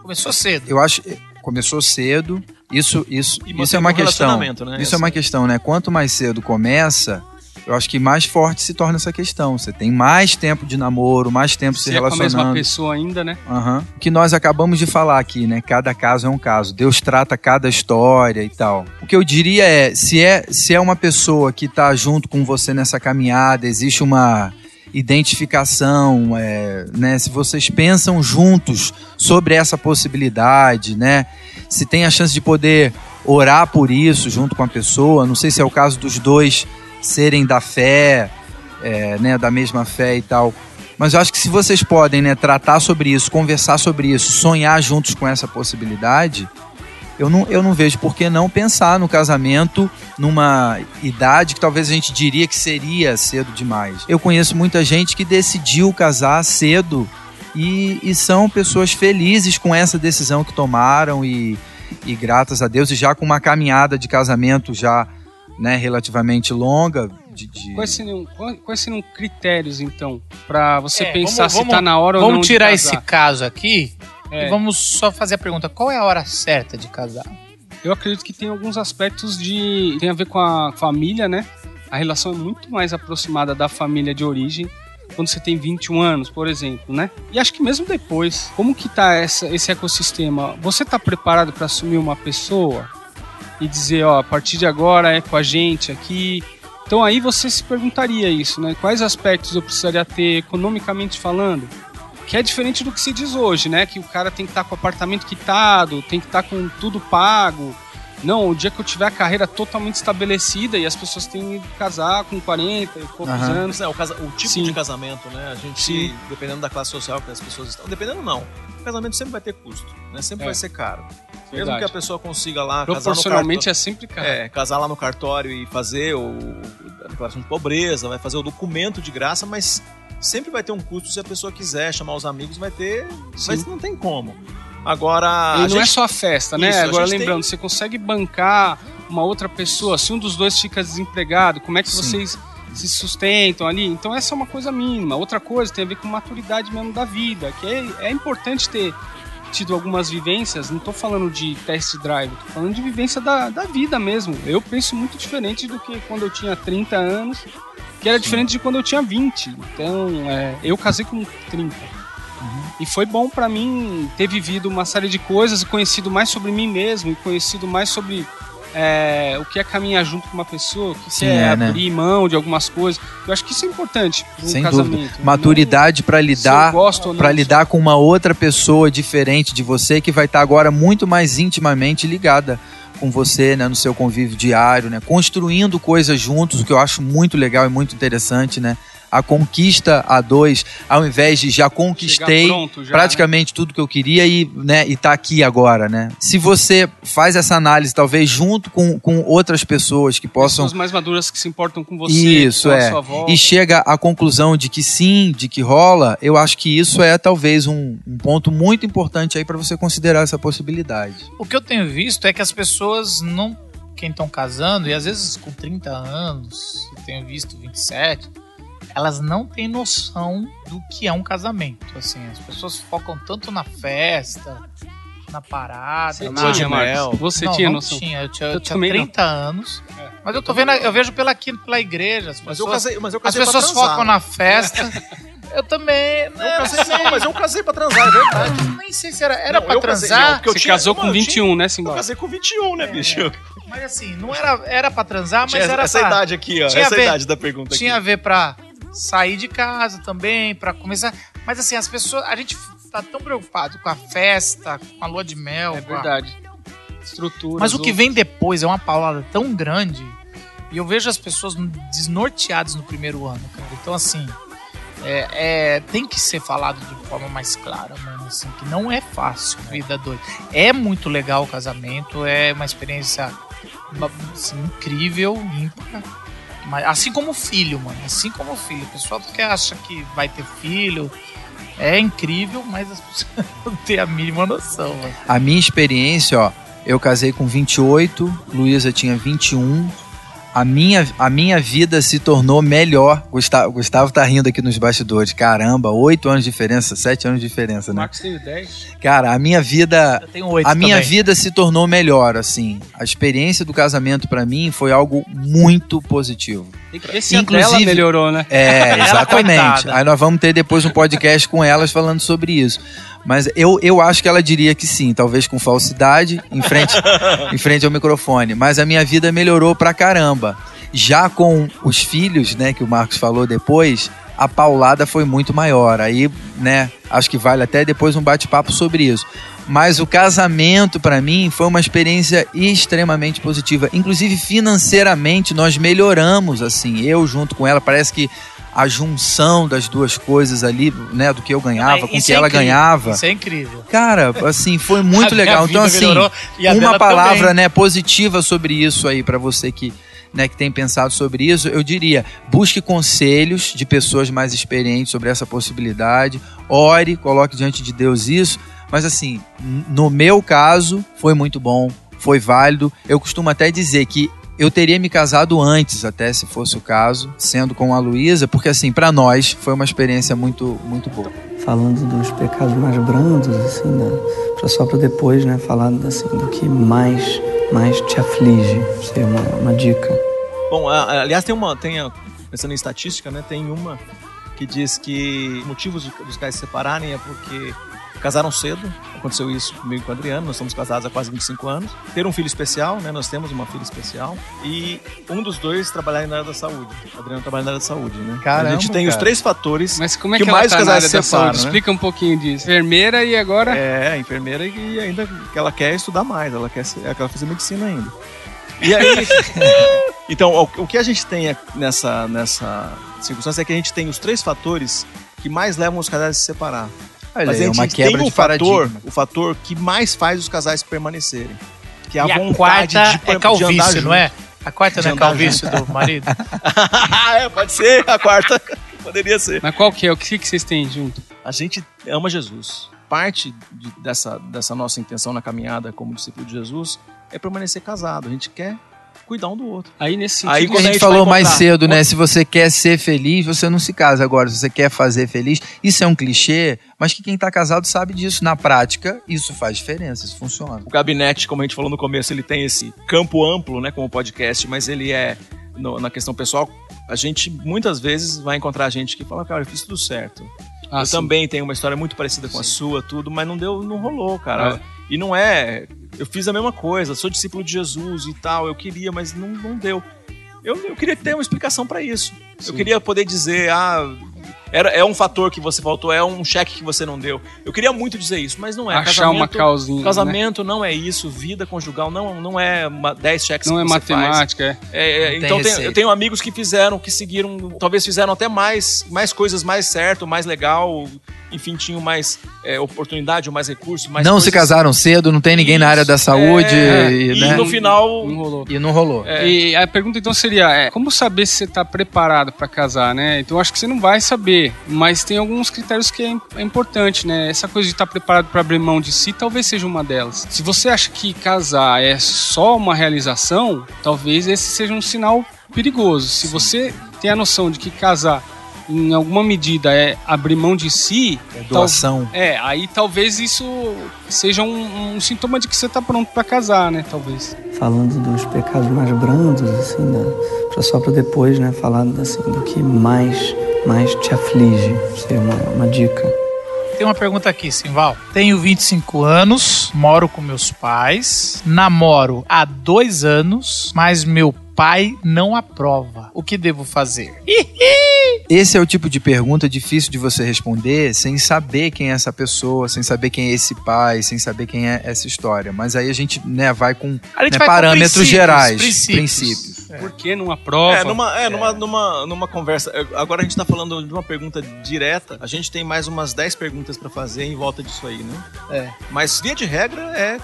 Começou cedo. Eu acho começou cedo. Isso, isso, isso é uma um questão. né? Isso é uma questão, né? Quanto mais cedo começa, eu acho que mais forte se torna essa questão. Você tem mais tempo de namoro, mais tempo se, Se é com a mesma relacionando. pessoa ainda, né? Aham. O que nós acabamos de falar aqui, né? Cada caso é um caso. Deus trata cada história e tal. O que eu diria é, se é, se é uma pessoa que tá junto com você nessa caminhada, existe uma identificação, é, né? Se vocês pensam juntos sobre essa possibilidade, né? Se tem a chance de poder orar por isso junto com a pessoa. Não sei se é o caso dos dois serem da fé, é, né? Da mesma fé e tal. Mas eu acho que se vocês podem né, tratar sobre isso, conversar sobre isso, sonhar juntos com essa possibilidade, eu não, eu não vejo por que não pensar no casamento numa idade que talvez a gente diria que seria cedo demais. Eu conheço muita gente que decidiu casar cedo e, e são pessoas felizes com essa decisão que tomaram e, e gratas a Deus, e já com uma caminhada de casamento já né, relativamente longa. De, de- Quais seriam, quais- seriam critérios, então, pra você É, pensar vamos- se vamos- tá na hora ou não Vamos de tirar casar? esse caso aqui É. e vamos só fazer a pergunta: qual é a hora certa de casar? Eu acredito que tem alguns aspectos de. tem a ver com a família, né? A relação é muito mais aproximada da família de origem. Quando você tem 21 anos, por exemplo, né? E acho que mesmo depois, como que tá essa, esse ecossistema? Você tá preparado para assumir uma pessoa e dizer, ó, a partir de agora é com a gente aqui? Então aí você se perguntaria isso, né? Quais aspectos eu precisaria ter economicamente falando? Que é diferente do que se diz hoje, né? Que o cara tem que estar com o apartamento quitado, tem que estar com tudo pago. Não, o dia que eu tiver a carreira totalmente estabelecida e as pessoas têm que casar com 40 e poucos Aham. anos. É, o, casa- o tipo Sim. de casamento, né? A gente, Sim. dependendo da classe social que as pessoas estão, dependendo não, o casamento sempre vai ter custo, né? Sempre É. vai ser caro. Mesmo Verdade. que a pessoa consiga lá casar no Proporcionalmente cartório, é sempre caro. é, casar lá no cartório e fazer o, a declaração de pobreza, vai fazer o documento de graça, mas sempre vai ter um custo se a pessoa quiser chamar os amigos, vai ter, mas não tem como. Agora, E não é gente- só a festa, né? Isso, Agora lembrando, você consegue bancar uma outra pessoa, se um dos dois fica desempregado, como é que Sim. vocês se sustentam ali? Então essa é uma coisa mínima. Outra coisa tem a ver com maturidade mesmo da vida, que é, é importante ter tido algumas vivências, não tô falando de test drive, tô falando de vivência da, da vida mesmo. Eu penso muito diferente do que quando eu tinha 30 anos, que era diferente de quando eu tinha 20. Então, é, eu casei com 30. E foi bom pra mim ter vivido uma série de coisas conhecido mais sobre mim mesmo e conhecido mais sobre é, o que é caminhar junto com uma pessoa, o que Sim, é, é, né? abrir mão de algumas coisas. Eu acho que isso é importante para um Sem casamento. dúvida. Maturidade para lidar para lidar com uma outra pessoa diferente de você que vai estar agora muito mais intimamente ligada com você, né, no seu convívio diário, né, construindo coisas juntos, o que eu acho muito legal e muito interessante, né? A conquista a dois, ao invés de já conquistei pronto já, praticamente tudo que eu queria e, né, e tá aqui agora, né? Se você faz essa análise, talvez junto com, com outras pessoas que né? possam Pessoas mais maduras que se importam com você, Isso, com a é. e chega à conclusão de que sim, de que rola, eu acho que isso é talvez um, um ponto muito importante aí para você considerar essa possibilidade. O que eu tenho visto é que as pessoas não. Quem estão casando, e às vezes com 30 anos, eu tenho visto 27, elas não têm noção do que é um casamento. Assim, as pessoas focam tanto na festa, na parada, Você na tinha. Marcos? Você não, tinha não noção? tinha. Eu tinha, Eu eu tinha também não. 30 anos. É. Mas eu tô vendo, eu vejo pela aqui pela igreja. As Mas eu pessoas, casei, mas eu as casei pra pessoas transar. focam na festa. Eu também. né, Eu casei, não, mas eu casei pra transar, é verdade. Nem sei se era, era Não, pra eu casei- transar. não, eu Você tinha- casou com mano, eu 21, né, Eu Simbora? casei com 21, né, bicho? Mas assim, não era, era pra transar, mas Tinha era essa pra, idade aqui, ó. tinha Essa a ver- idade da pergunta tinha a aqui. ver pra sair de casa também, pra começar. Mas assim, as pessoas. A gente tá tão preocupado com a festa, com a lua de mel. É com a- verdade. Estrutura. Mas o que vem depois é uma paulada tão grande. E eu vejo as pessoas desnorteadas no primeiro ano, cara. Então, assim. É, é- tem que ser falado de forma mais clara, mano. Assim, que não é fácil, vida doida. É muito legal o casamento, é uma experiência assim, incrível, ímpar. Mas, assim como filho, mano. Assim como filho. O pessoal que acha que vai ter filho é incrível, mas as pessoas não têm a mínima noção, mano. A minha experiência, ó, eu casei com 28, Luísa tinha 21. A minha, a minha vida se tornou melhor. Gustavo, Gustavo tá rindo aqui nos bastidores. Caramba, oito anos de diferença, sete anos de diferença, O né? Marcos teve 10. Cara, a minha vida Eu tenho oito a minha também. vida se tornou melhor, assim. A experiência do casamento pra mim foi algo muito positivo. Esse Inclusive- melhorou, né? É, exatamente. Aí nós vamos ter depois um podcast com elas falando sobre isso. Mas eu, eu acho que ela diria que sim, talvez com falsidade, em frente, em frente ao microfone. Mas a minha vida melhorou pra caramba. Já com os filhos, né, que o Marcos falou depois, a paulada foi muito maior. Aí, né, acho que vale até depois um bate-papo sobre isso. Mas o casamento, pra mim, foi uma experiência extremamente positiva. Inclusive, financeiramente, nós melhoramos, assim, eu junto com ela. Parece que a junção das duas coisas ali, né, do que eu ganhava, com o que é ela incrível, ganhava. Isso é incrível. Cara, assim, foi muito legal. Então, assim, melhorou uma palavra, também. né, positiva sobre isso aí pra você que, né, que tem pensado sobre isso, eu diria, busque conselhos de pessoas mais experientes sobre essa possibilidade. Ore, coloque diante de Deus isso. Mas assim, no meu caso, foi muito bom, foi válido. Eu costumo até dizer que eu teria me casado antes, até se fosse o caso, sendo com a Luísa, porque assim, pra nós foi uma experiência muito, muito boa. falando dos pecados mais brandos, assim, né? Pra só para depois, né, falar assim, do que mais, mais te aflige. Seria uma, uma dica. Bom, aliás, tem uma. Tem a- pensando em estatística, né? Tem uma que diz que motivos dos casais se separarem é porque casaram cedo. Aconteceu isso comigo e com o Adriano. Nós estamos casados há quase 25 anos. Ter um filho especial, né? Nós temos uma filha especial. E um dos dois trabalhar na área da saúde. O Adriano trabalha na área da saúde, né? Caramba, a gente tem os cara. três fatores. Mas como é Que que, mais tá casais separam, saúde? né? Explica um pouquinho disso. Enfermeira e agora... É, a enfermeira e ainda que ela quer estudar mais, ela quer, ser- ela quer fazer medicina ainda. E aí, então, o, o que a gente tem nessa, nessa circunstância é que a gente tem os três fatores que mais levam os casais a se separar. Olha, Mas a é gente uma tem quebra o de fator, o fator que mais faz os casais permanecerem. Que é a e a vontade quarta de, é de calvície, andar não junto. é? A quarta De não é calvície do marido? é, pode ser, a quarta poderia ser. Mas qual que é? O que, que vocês têm junto? A gente ama Jesus. Parte de- dessa, dessa nossa intenção na caminhada como discípulo de Jesus é permanecer casado. A gente quer cuidar um do outro. Aí nesse sentido... Aí O que quando a a gente gente falou mais cedo, né? Se você quer ser feliz, você não se casa. Agora, se você quer fazer feliz, isso é um clichê, mas que quem tá casado sabe disso. Na prática, isso faz diferença, isso funciona. O gabinete, como a gente falou no começo, ele tem esse campo amplo, né, como podcast, mas ele é no- na questão pessoal. A gente muitas vezes vai encontrar gente que fala, cara, eu fiz tudo certo. Ah, eu sim. também tenho uma história muito parecida com a Sim. sua, tudo, mas não deu, não rolou, cara. E não é. Eu fiz a mesma coisa, sou discípulo de Jesus e tal, eu queria, mas não, não deu. Eu, eu queria ter uma explicação pra isso. Sim. Eu queria poder dizer, ah, era, é um fator que você faltou, é um cheque que você não deu. Eu queria muito dizer isso, mas não é. Achar uma causinha. né? Casamento não é isso, vida conjugal não, não é uma- 10 cheques Não que é você matemática, é. faz. É, é, tem então tem- receita. eu tenho amigos que fizeram, que seguiram, talvez fizeram até mais, mais coisas mais certo, mais legal, enfim, tinham mais é, oportunidade, mais recurso, mais não se coisas- casaram cedo, não tem ninguém na área da saúde É, e, e né? no final Não rolou. e não rolou. É. E a pergunta então seria, é, como saber se você está preparado para casar, né? Então eu acho que você não vai saber, mas tem alguns critérios que é, é importante, né? Essa coisa de estar preparado para abrir mão de si talvez seja uma delas. Se você acha que casar é só uma realização, talvez esse seja um sinal perigoso. Se você tem a noção de que casar em alguma medida é abrir mão de si, É doação. é, aí talvez isso seja um, um sintoma de que você está pronto para casar, né? Talvez. falando dos pecados mais brandos, assim, da, pra só para depois, né, falar assim, do que mais, mais te aflige. Seria uma, uma dica. Tem uma pergunta aqui, Simval. Tenho 25 anos, moro com meus pais, namoro há dois anos, mas meu pai não aprova. O que devo fazer? Esse é o tipo de pergunta difícil de você responder sem saber quem é essa pessoa, sem saber quem é esse pai, sem saber quem é essa história. Mas aí a gente né, vai com né, vai com parâmetros princípios, gerais, princípios. princípios. Por que não aprova? É, numa, é, Numa, numa, numa conversa. é, Agora a gente tá falando de uma pergunta direta. A gente tem mais umas 10 perguntas pra fazer em volta disso aí, né? É. Mas via de regra é.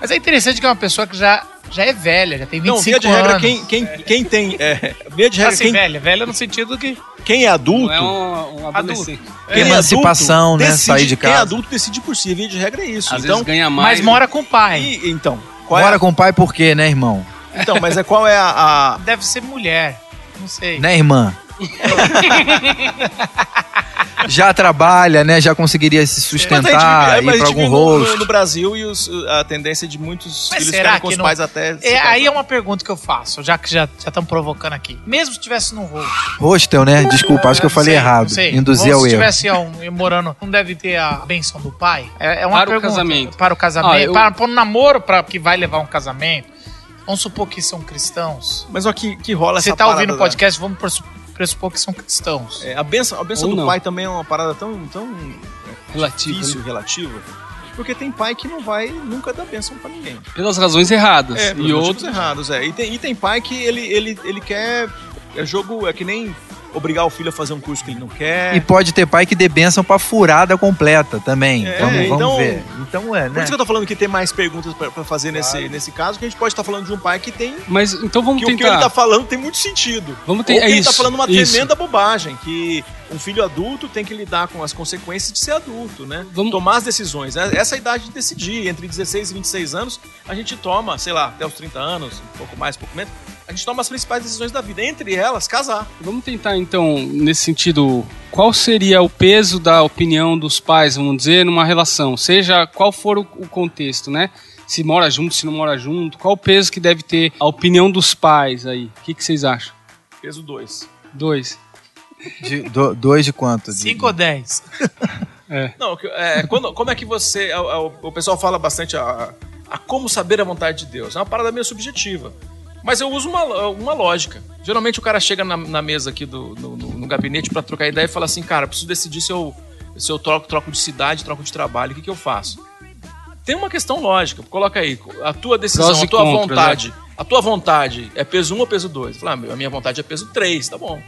Mas é interessante que é uma pessoa que já, já é velha, já tem 25 Não, via de regra, anos. quem, quem, quem tem. É, via de Tá regra, assim, quem, velha. Velha no sentido que... quem é adulto. Não é um, um adolescente. quem é Emancipação, né, decide- sair de Quem é casa. adulto decide por si. Via de regra é isso. Às então, vezes ganha mais. Mas mora com o pai. e- então, qual Bora é com o pai por quê, né, irmão? então, mas é qual é a, a- Deve ser mulher. Não sei. Né, irmã? já trabalha, né? Já conseguiria se Mas sustentar, a gente, mas ir a pra gente algum vive no, no, no Brasil e os- a tendência de muitos Mas filhos será ficarem com os não- pais até. se É, aí é uma pergunta que eu faço, já que já estamos provocando aqui. Mesmo se estivesse num rolo. Hostel, né? Desculpa, acho que eu falei sei, errado. sei. Induzir Ou ao se erro. estivesse ó, um, morando, não deve ter a benção do pai? É, é uma Para o pergunta. casamento. Para o casamento. Ah, eu- Para, para o namoro para que vai levar um casamento. Vamos supor que são cristãos. Mas ó, que, que rola Você essa está ouvindo o podcast, vamos pressu- pressupor que são cristãos. É, a benção, a benção Ou do não. pai também é uma parada tão, tão Relativo, difícil, né? relativa. Porque tem pai que não vai nunca dar benção pra ninguém. Pelas razões erradas. É, e outros. errados, é. E tem, e tem pai que ele, ele, ele quer. É jogo, é que nem obrigar o filho a fazer um curso que ele não quer. E pode ter pai que dê bênção pra furada completa também. É, vamos, vamos então- ver. Então é, Por né? isso que eu tô falando que tem mais perguntas pra, pra fazer nesse, nesse caso, que a gente pode estar falando de um pai que tem. Mas então vamos Que o que tentar. ele tá falando tem muito sentido. Vamos Ou ter... que é ele isso, tá falando uma isso. tremenda bobagem, que um filho adulto tem que lidar com as consequências de ser adulto, né? Vamos- Tomar as decisões. É- Essa é a idade de decidir. Entre 16 e 26 anos, a gente toma, sei lá, até os 30 anos, um pouco mais, um pouco menos, a gente toma as principais decisões da vida. Entre elas, casar. Vamos tentar então, nesse sentido, qual seria o peso da opinião dos pais, vamos dizer, numa relação? Seja qual for o, contexto, né? Se mora junto, se não mora junto, qual o peso que deve ter a opinião dos pais aí? O que, que vocês acham? Peso 2. Dois. De- do- dois de quanto? De- 5 ou 10? Não, que- é, quando- como é que você. é, é, O, o pessoal fala bastante a, a como saber a vontade de Deus. É uma parada meio subjetiva. Mas eu uso uma, uma lógica. Geralmente o cara chega na, na mesa aqui do, no, no- no gabinete pra trocar ideia e fala assim: cara, preciso decidir se eu, se eu troco, troco de cidade, troco de trabalho, o que, que eu faço? Tem uma questão lógica. Coloca aí, a tua decisão, Prós a tua contras, vontade. A tua vontade é peso 1 ou peso 2? Fala, ah, a minha vontade é peso 3, tá bom.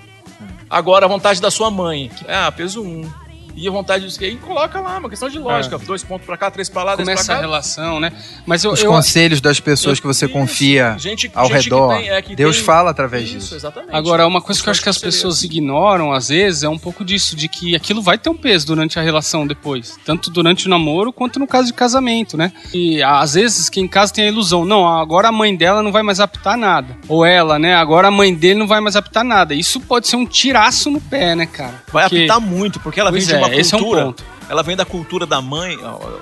Agora a vontade da sua mãe. Ah, peso 1. E a vontade de E coloca lá, uma questão de lógica. Dois pontos pra cá, três pra lá, dez pra Começa a cá. relação, né? Mas eu, Os eu conselhos das pessoas que você Isso, confia gente- ao gente que redor. tem- é, que Deus tem- fala através Isso, disso. exatamente. Agora, uma coisa que eu acho que as Conselhos. pessoas ignoram, às vezes, é um pouco disso, de que aquilo vai ter um peso durante a relação depois. Tanto durante o namoro, quanto no caso de casamento, né? E às vezes, quem em casa tem a ilusão, não, agora a mãe dela não vai mais apitar nada. Ou ela, né, agora a mãe dele não vai mais apitar nada. Isso pode ser um tiraço no pé, né, cara? Vai Porque- apitar muito, porque ela vem de uma é, esse é um cultura. ponto. ela vem da cultura da mãe,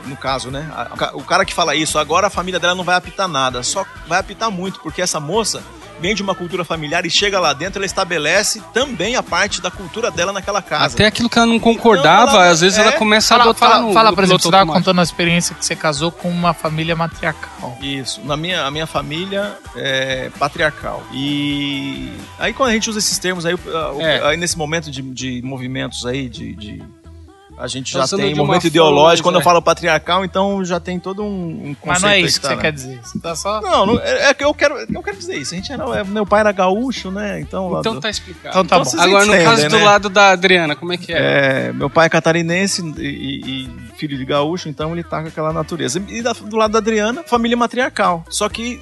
no caso, né? A- O cara que fala isso, agora a família dela não vai apitar nada, só vai apitar muito, porque essa moça vem de uma cultura familiar e chega lá dentro, ela estabelece também a parte da cultura dela naquela casa. Até aquilo que ela não concordava, Então, ela- às vezes é. ela começa a Fala, adotar fala, no, fala no por exemplo, você tava automático. contando a experiência que você casou com uma família matriarcal. Isso, na minha, a minha família é patriarcal. E aí quando a gente usa esses termos aí, É. aí nesse momento de, de movimentos aí, de, de- a gente já tem movimento forma, ideológico. Quando é. eu falo patriarcal, então já tem todo um, um conceito Mas não é isso que tá, você né? quer dizer. Você tá só. Não, não, é, é que eu quero, eu quero dizer isso. A gente era, é, meu pai era gaúcho, né? Então, Então do- tá explicado. Então tá Então bom. vocês Agora, no entendem, caso do né? lado da Adriana, como é que é? É, meu pai é catarinense e, e- e filho de gaúcho, então ele tá com aquela natureza. E da- do lado da Adriana, família matriarcal. Só que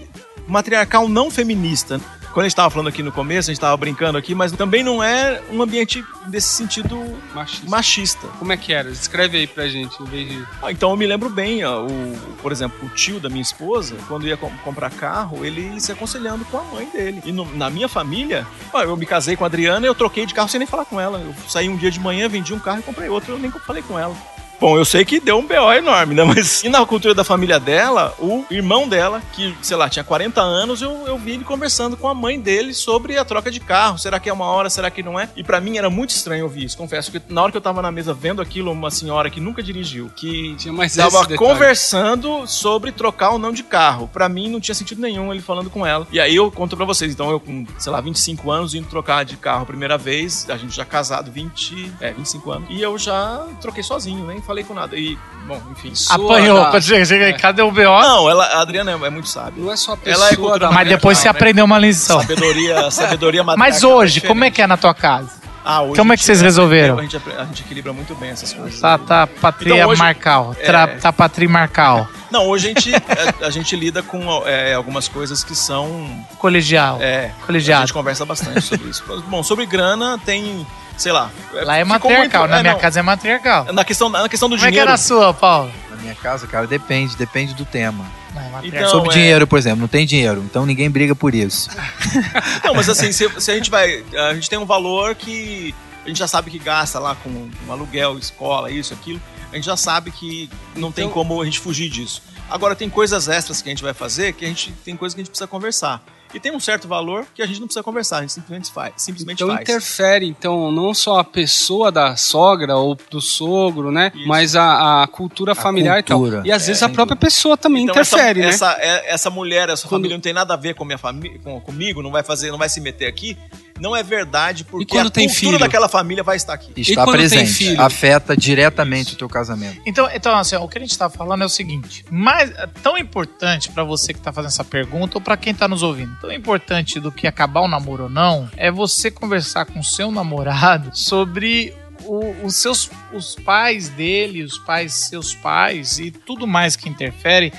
matriarcal não feminista. Quando a gente tava falando aqui no começo, a gente tava brincando aqui, mas também não é um ambiente desse sentido Machista. machista. Como é que era? Descreve aí pra gente, em vez de... Ah, então eu me lembro bem, ó, o, por exemplo, o tio da minha esposa, quando ia com- comprar carro, ele se aconselhando com a mãe dele. E no- na minha família, ó, eu me casei com a Adriana, eu troquei de carro sem nem falar com ela. Eu saí um dia de manhã, vendi um carro e comprei outro, eu nem falei com ela. Bom, eu sei que deu um BO enorme, né? Mas e na cultura da família dela, o irmão dela, que, sei lá, tinha 40 anos, eu, eu vi ele conversando com a mãe dele sobre a troca de carro. Será que é uma hora, será que não é? E pra mim era muito estranho ouvir isso. Confesso que na hora que eu tava na mesa vendo aquilo, uma senhora que nunca dirigiu, que Tinha mais Tava conversando sobre trocar ou não de carro. Pra mim não tinha sentido nenhum ele falando com ela. E aí eu conto pra vocês. Então eu com, sei lá, 25 anos indo trocar de carro a primeira vez, a gente já casado 20, é, 25 anos. E eu já troquei sozinho, nem falei com nada. E, bom, enfim. Sua Apanhou. da- Quando chega, chega em casa, deu um BO. Não, ela, a Adriana é, é muito sábia. Não é só a Ela é pessoa cultura Mas depois você né? aprendeu uma lição. Sabedoria, sabedoria Mas matriarcal hoje, é como é que é na tua casa? Ah, hoje Como é a que vocês resolveram? A gente, a gente equilibra muito bem essas coisas. Tá, tá patria Então, hoje- marcal. Tra, é. Tá patria marcal. Não, hoje a gente, a, a gente lida com é, algumas coisas que são Colegial. É, a Colegiado. gente conversa bastante sobre isso. Bom, sobre grana tem, sei lá. Lá é matriarcal. muito- na é, minha não, casa é matriarcal. Na questão, na questão do Como é que é dinheiro. na sua, Paulo? Na minha casa, cara, depende, depende do tema. Não, é. Então, Sobre é- dinheiro, por exemplo, não tem dinheiro, então ninguém briga por isso. Não, mas assim, se, se a gente vai. A gente tem um valor que a gente já sabe que gasta lá com, com aluguel, escola, isso, aquilo. A gente já sabe que não tem Então- como a gente fugir disso. Agora, tem coisas extras que a gente vai fazer que a gente tem coisas que a gente precisa conversar. E tem um certo valor que a gente não precisa conversar, a gente simplesmente faz. Simplesmente Então faz. interfere, então, não só a pessoa da sogra ou do sogro, né? Isso. Mas a, a cultura familiar e cultura. tal. E às É, vezes a sem própria pessoa também Então, interfere, né? essa, Essa, é- essa mulher, essa Quando- família não tem nada a ver com minha família, com, comigo, não vai fazer, não vai se meter aqui. Não é verdade, porque quando a tem cultura filho? daquela família vai estar aqui. Está presente, filho? afeta diretamente o teu casamento. Então, então assim, ó, o que a gente tá falando é o seguinte: mais, é tão importante pra você que tá fazendo essa pergunta ou pra quem tá nos ouvindo, tão importante do que acabar o namoro ou não, é você conversar com o seu namorado sobre o- os seus os pais dele, os pais seus pais e tudo mais que interfere.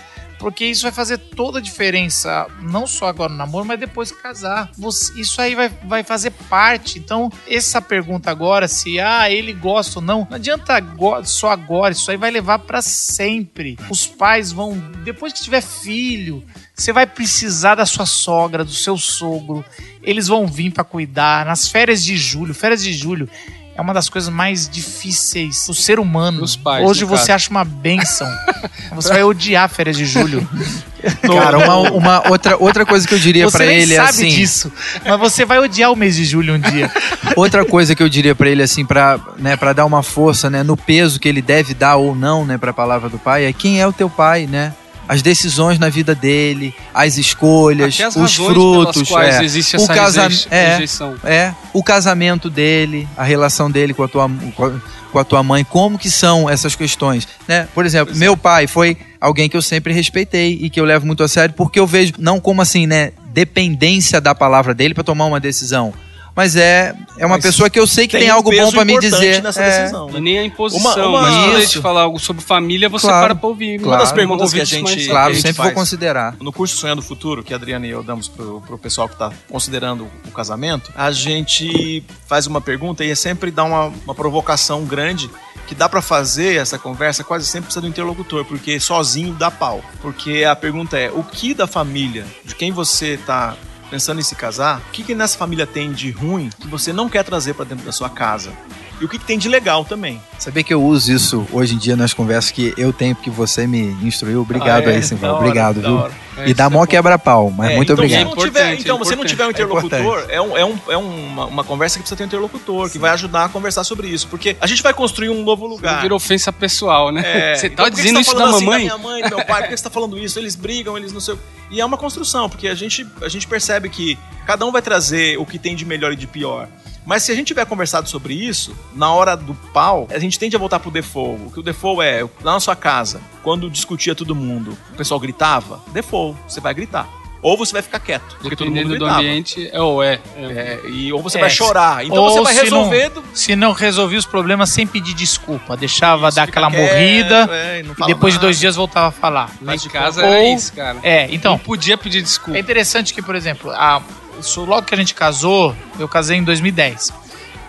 Porque isso vai fazer toda a diferença, não só agora no namoro, mas depois que casar. Você- isso aí vai, vai fazer parte. Então, essa pergunta agora, se ah, ele gosta ou não, não adianta agora- só agora, isso aí vai levar pra sempre. Os pais vão, depois que tiver filho, você vai precisar da sua sogra, do seu sogro. Eles vão vir pra cuidar. Nas férias de julho, férias de julho é uma das coisas mais difíceis do ser humano. Pais, Hoje você caso. acha uma benção. você vai odiar férias de julho. Cara, uma, uma outra, outra coisa que eu diria Você pra nem ele é sabe assim. disso, mas você vai odiar o mês de julho um dia. Outra coisa que eu diria pra ele assim, para, né, para dar uma força, né, no peso que ele deve dar ou não, né, para a palavra do pai, é quem é o teu pai, né? As decisões na vida dele, as escolhas, Até as os frutos, é. o essa casa- rejei- é. É, o casamento dele, a relação dele com a tua, com a- com a tua mãe, como que são essas questões, né? Por exemplo, meu pai foi alguém que eu sempre respeitei e que eu levo muito a sério, porque eu vejo não como assim, né, dependência da palavra dele para tomar uma decisão, mas é é uma Mas pessoa que eu sei que tem, um algo bom peso para me dizer. nessa É, decisão, né? E nem a imposição, Uma- uma- mas quando a gente Isso. fala algo sobre família, você Claro. para pra ouvir. Uma das perguntas que a gente- mais- Claro, a gente sempre faz. vou considerar. No curso Sonhando o Futuro, que a Adriana e eu damos pro, pro pessoal que está considerando o casamento, a gente faz uma pergunta e é sempre dá uma, uma provocação grande que dá para fazer essa conversa quase sempre precisa do interlocutor, porque sozinho dá pau. Porque a pergunta é: o que da família, de quem você tá pensando em se casar, o que, que nessa família tem de ruim que você não quer trazer para dentro da sua casa? E o que, que tem de legal também. Sabia que eu uso isso hoje em dia nas conversas que eu tenho, porque você me instruiu. Obrigado Ah, é? aí, Simval. Da hora, Obrigado, da viu? hora. É, e dá mó é quebra-pau, mas É, muito então, obrigado. Se não tiver, Importante, então, se não tiver um importante. interlocutor, é, um, é, um, é uma, uma conversa que precisa ter um interlocutor, que vai ajudar a conversar sobre isso. Porque a gente vai construir um novo Não lugar. vira ofensa pessoal, né? É, você então tá por que dizendo você isso da falando assim mamãe? minha mãe, do meu pai, por que você tá falando isso? Eles brigam, eles não sei. o- E é uma construção, porque a gente, a gente percebe que cada um vai trazer o que tem de melhor e de pior. Mas se a gente tiver conversado sobre isso, na hora do pau, a gente tende a voltar pro default. O que o default é, lá na sua casa, quando discutia todo mundo, o pessoal gritava, default, você vai gritar. Ou você vai ficar quieto, porque todo mundo Dependendo do ambiente, é, ou é. é. É, e, ou você É, vai chorar. Então ou você vai se não- resolver do- Se não resolvia os problemas sem pedir desculpa, deixava Isso, dar aquela quieto, morrida é, e e depois de nada. dois dias voltava a falar. Lá em de casa era Ou- isso, cara. É, então, Não podia pedir é desculpa. interessante que, por exemplo, a, isso, logo que a gente casou, eu casei em 2010.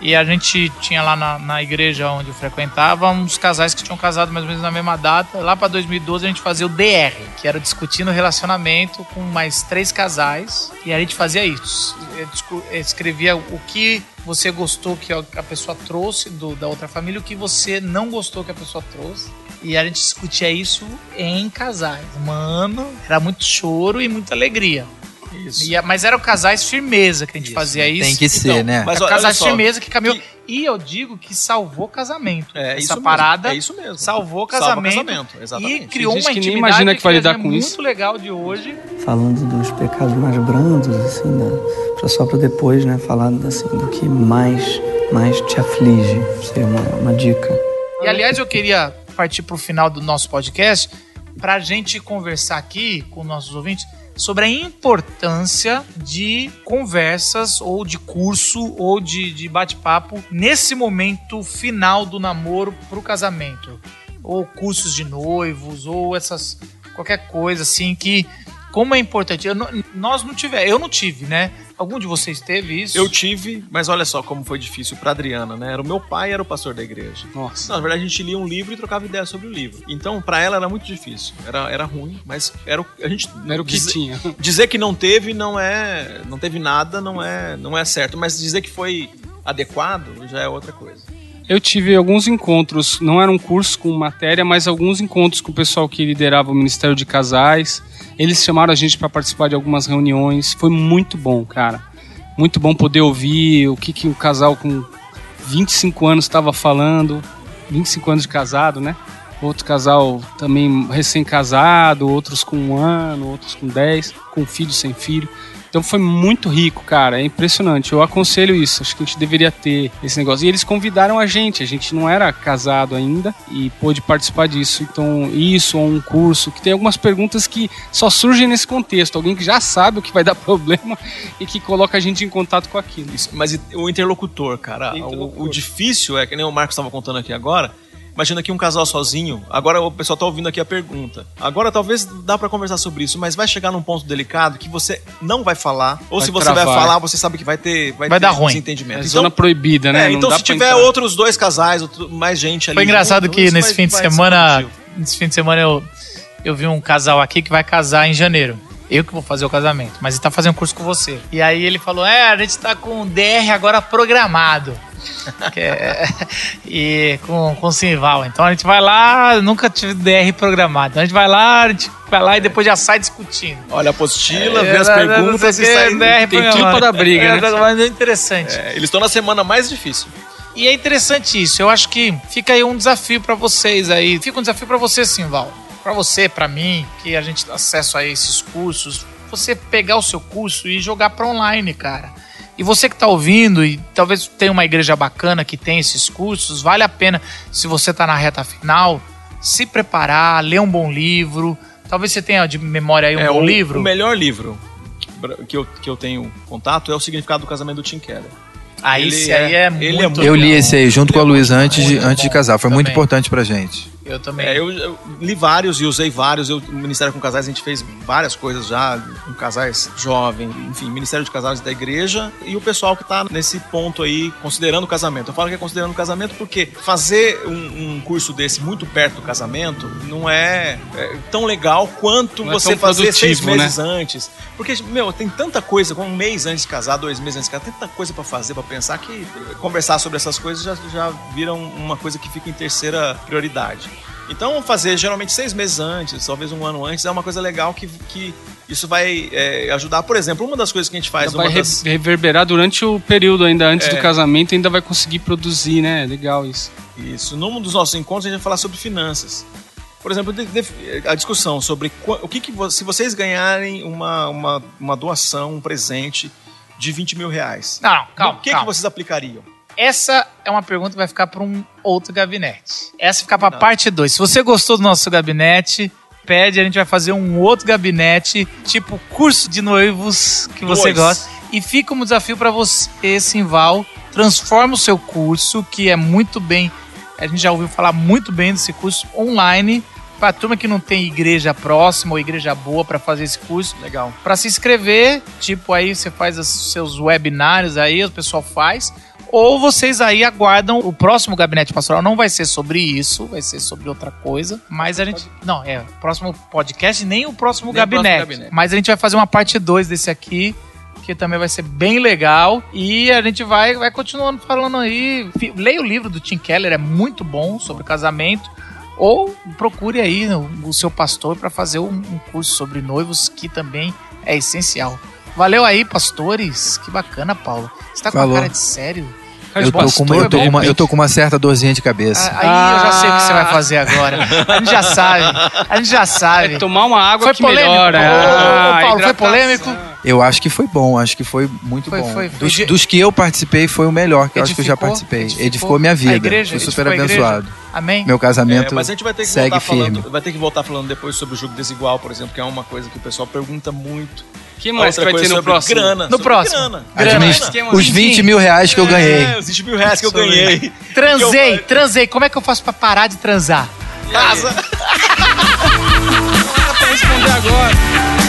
E a gente tinha lá na, na igreja onde eu frequentava uns casais que tinham casado mais ou menos na mesma data. Lá para 2012 a gente fazia o DR, que era discutindo relacionamento com mais três casais. E a gente fazia isso. Eu escrevia o que você gostou que a a pessoa trouxe do- da outra família, o que você não gostou que a pessoa trouxe. E a gente discutia isso em casais. Mano, era muito choro e muita alegria. Isso. E a- mas eram casais firmeza que a gente fazia isso. Tem que ser, Então, né? mas olha casais só, firmeza que caminhou. que- E eu digo que salvou casamento. É Essa isso mesmo, parada é isso mesmo. salvou casamento. casamento, E exatamente. criou Tem gente uma que nem imagina que vai lidar é com muito isso. legal de hoje. falando dos pecados mais brandos, assim, né? pra só para depois, né, falar assim, do que mais, mais te aflige. Seria uma, uma dica. E aliás, eu queria partir para o final do nosso podcast para a gente conversar aqui com nossos ouvintes sobre a importância de conversas ou de curso ou de, de bate-papo nesse momento final do namoro para o casamento. Ou cursos de noivos, ou essas qualquer coisa assim que como é importante. Eu nós não tivemos, eu não tive, né? Algum de vocês teve isso? Eu tive, mas olha só como foi difícil pra Adriana, né? Era o meu pai era o pastor da igreja. Nossa. Não, na verdade, a gente lia um livro e trocava ideia sobre o livro. Então, pra ela era muito difícil. Era, era ruim, mas era o, a gente Não era o que dizer, tinha. dizer que não teve não é, não teve nada, não é, não é certo, mas dizer que foi adequado já é outra coisa. Eu tive alguns encontros, não era um curso com matéria, mas alguns encontros com o pessoal que liderava o Ministério de Casais. Eles chamaram a gente para participar de algumas reuniões. Foi muito bom, cara. Muito bom poder ouvir o que, que o casal com 25 anos estava falando. 25 anos de casado, né? Outro casal também recém-casado, outros com um ano, outros com 10, com filho sem filho. Então foi muito rico, cara. É impressionante. Eu aconselho isso. Acho que a gente deveria ter esse negócio. E eles convidaram a gente. A gente não era casado ainda e pôde participar disso. Então, isso ou um curso que tem algumas perguntas que só surgem nesse contexto. Alguém que já sabe o que vai dar problema e que coloca a gente em contato com aquilo. Isso, mas o interlocutor, cara. O, o difícil é que nem o Marcos estava contando aqui agora. Imagina aqui um casal sozinho. Agora o pessoal tá ouvindo aqui a pergunta. Agora talvez dá pra conversar sobre isso, mas vai chegar num ponto delicado que você não vai falar, ou Vai se você vai travar. falar, você sabe que vai ter vai, Vai ter dar ruim. É Então, zona proibida, né? é, então se tiver entrar. outros dois casais, outro- mais gente ali. Foi engraçado junto, que nesse vai- fim de vai semana, nesse fim de semana eu, eu vi um casal aqui que vai casar em janeiro. Eu que vou fazer o casamento, mas ele tá fazendo curso com você. E aí ele falou: É, a gente tá com o DR agora programado. É- e com, com o Simval. Então a gente vai lá, nunca tive DR programado. Então a gente vai lá, a gente vai lá e depois já sai discutindo. Olha a apostila, É, vê as perguntas e que, sai. DR tem clipa da briga, É, né? Mas é interessante. É, eles estão na semana mais difícil. E é interessante isso. Eu acho que fica aí um desafio pra vocês aí. Fica um desafio pra você, sim, Val. Pra você, pra mim, que a gente tem acesso a esses cursos. Você pegar o seu curso e jogar pra online, cara. E você que tá ouvindo e talvez tenha uma igreja bacana que tem esses cursos, vale a pena, se você tá na reta final, se preparar, ler um bom livro. Talvez você tenha de memória aí um é, bom o, livro. O melhor livro que eu, que eu tenho contato é o Significado do Casamento do Tim Keller. Aí ele esse é- aí é ele muito é muito Eu li esse aí junto com a Luísa antes, de, Muito antes de casar. Foi muito também. importante pra gente. Eu também. É, eu, eu li vários e usei vários. Eu, Ministério com Casais a gente fez várias coisas já, com casais jovens, enfim, Ministério de Casais da Igreja e o pessoal que tá nesse ponto aí, considerando o casamento. Eu falo que é considerando o casamento porque fazer um, um curso desse muito perto do casamento não é, é tão legal quanto Não é você tão fazer seis produtivo, meses antes. Porque, meu, tem tanta coisa, um mês antes de casar, dois meses antes de casar, tem tanta coisa pra fazer, pra pensar, que conversar sobre essas coisas já, já viram uma coisa que fica em terceira prioridade. Então, fazer geralmente seis meses antes, talvez um ano antes, é uma coisa legal que, que isso vai eh, ajudar. Por exemplo, uma das coisas que a gente faz, Vai uma re- das, reverberar durante o período ainda antes É. do casamento, ainda vai conseguir produzir, né? Legal isso. Isso. Num dos nossos encontros a gente vai falar sobre finanças. Por exemplo, a discussão sobre o que, que se vocês ganharem uma, uma, uma doação, um presente de 20 mil reais. Não, calma, o que, calma. que vocês aplicariam? Essa é uma pergunta que vai ficar para um outro gabinete. Essa fica para parte 2. Se você gostou do nosso gabinete, pede, a gente vai fazer um outro gabinete, tipo curso de noivos que você Dois. gosta. E fica um desafio para você, Simval, transforma o seu curso, que é muito bem, a gente já ouviu falar muito bem desse curso online, para turma que não tem igreja próxima ou igreja boa para fazer esse curso, Legal. Pra se inscrever, tipo aí você faz os seus webinários aí, o pessoal faz. Ou vocês aí aguardam o próximo gabinete pastoral. Não vai ser sobre isso, vai ser sobre outra coisa. Mas a gente. Não, é, o próximo podcast, nem o próximo, Nem o próximo gabinete. gabinete. Mas a gente vai fazer uma parte 2 desse aqui. Que também vai ser bem legal. E a gente vai, vai continuando falando aí. Leia o livro do Tim Keller, é muito bom sobre casamento. Ou procure aí o, seu pastor para fazer um, curso sobre noivos, que também é essencial. Valeu aí, pastores. Que bacana, Paulo. Você tá com Falou. a cara de sério? Eu tô, com uma, eu, tô com uma, eu tô com uma certa dorzinha de cabeça. Ah, Aí eu já sei o que você vai fazer agora. A gente já sabe. A gente já sabe. É tomar uma água Foi que polêmico. melhora. Ah, Paulo, foi polêmico? Eu acho que foi bom, acho que foi muito Foi, bom. foi. Dos, dos que eu participei, foi o melhor, que eu acho que eu já participei. Edificou Edificou, minha a vida. igreja? Fui super abençoado. Amém? Meu casamento É, mas a gente vai ter que segue voltar firme. falando, vai ter que voltar falando depois sobre o jogo desigual, por exemplo, que é uma coisa que o pessoal pergunta muito. Que mais que vai ter no próximo? Grana. No sobre próximo. Grana. Grana. Os 20 mil reais que eu ganhei. É, os 20 mil reais que eu ganhei. Transei, transei. Como é que eu faço pra parar de transar? Casa. Pra responder agora.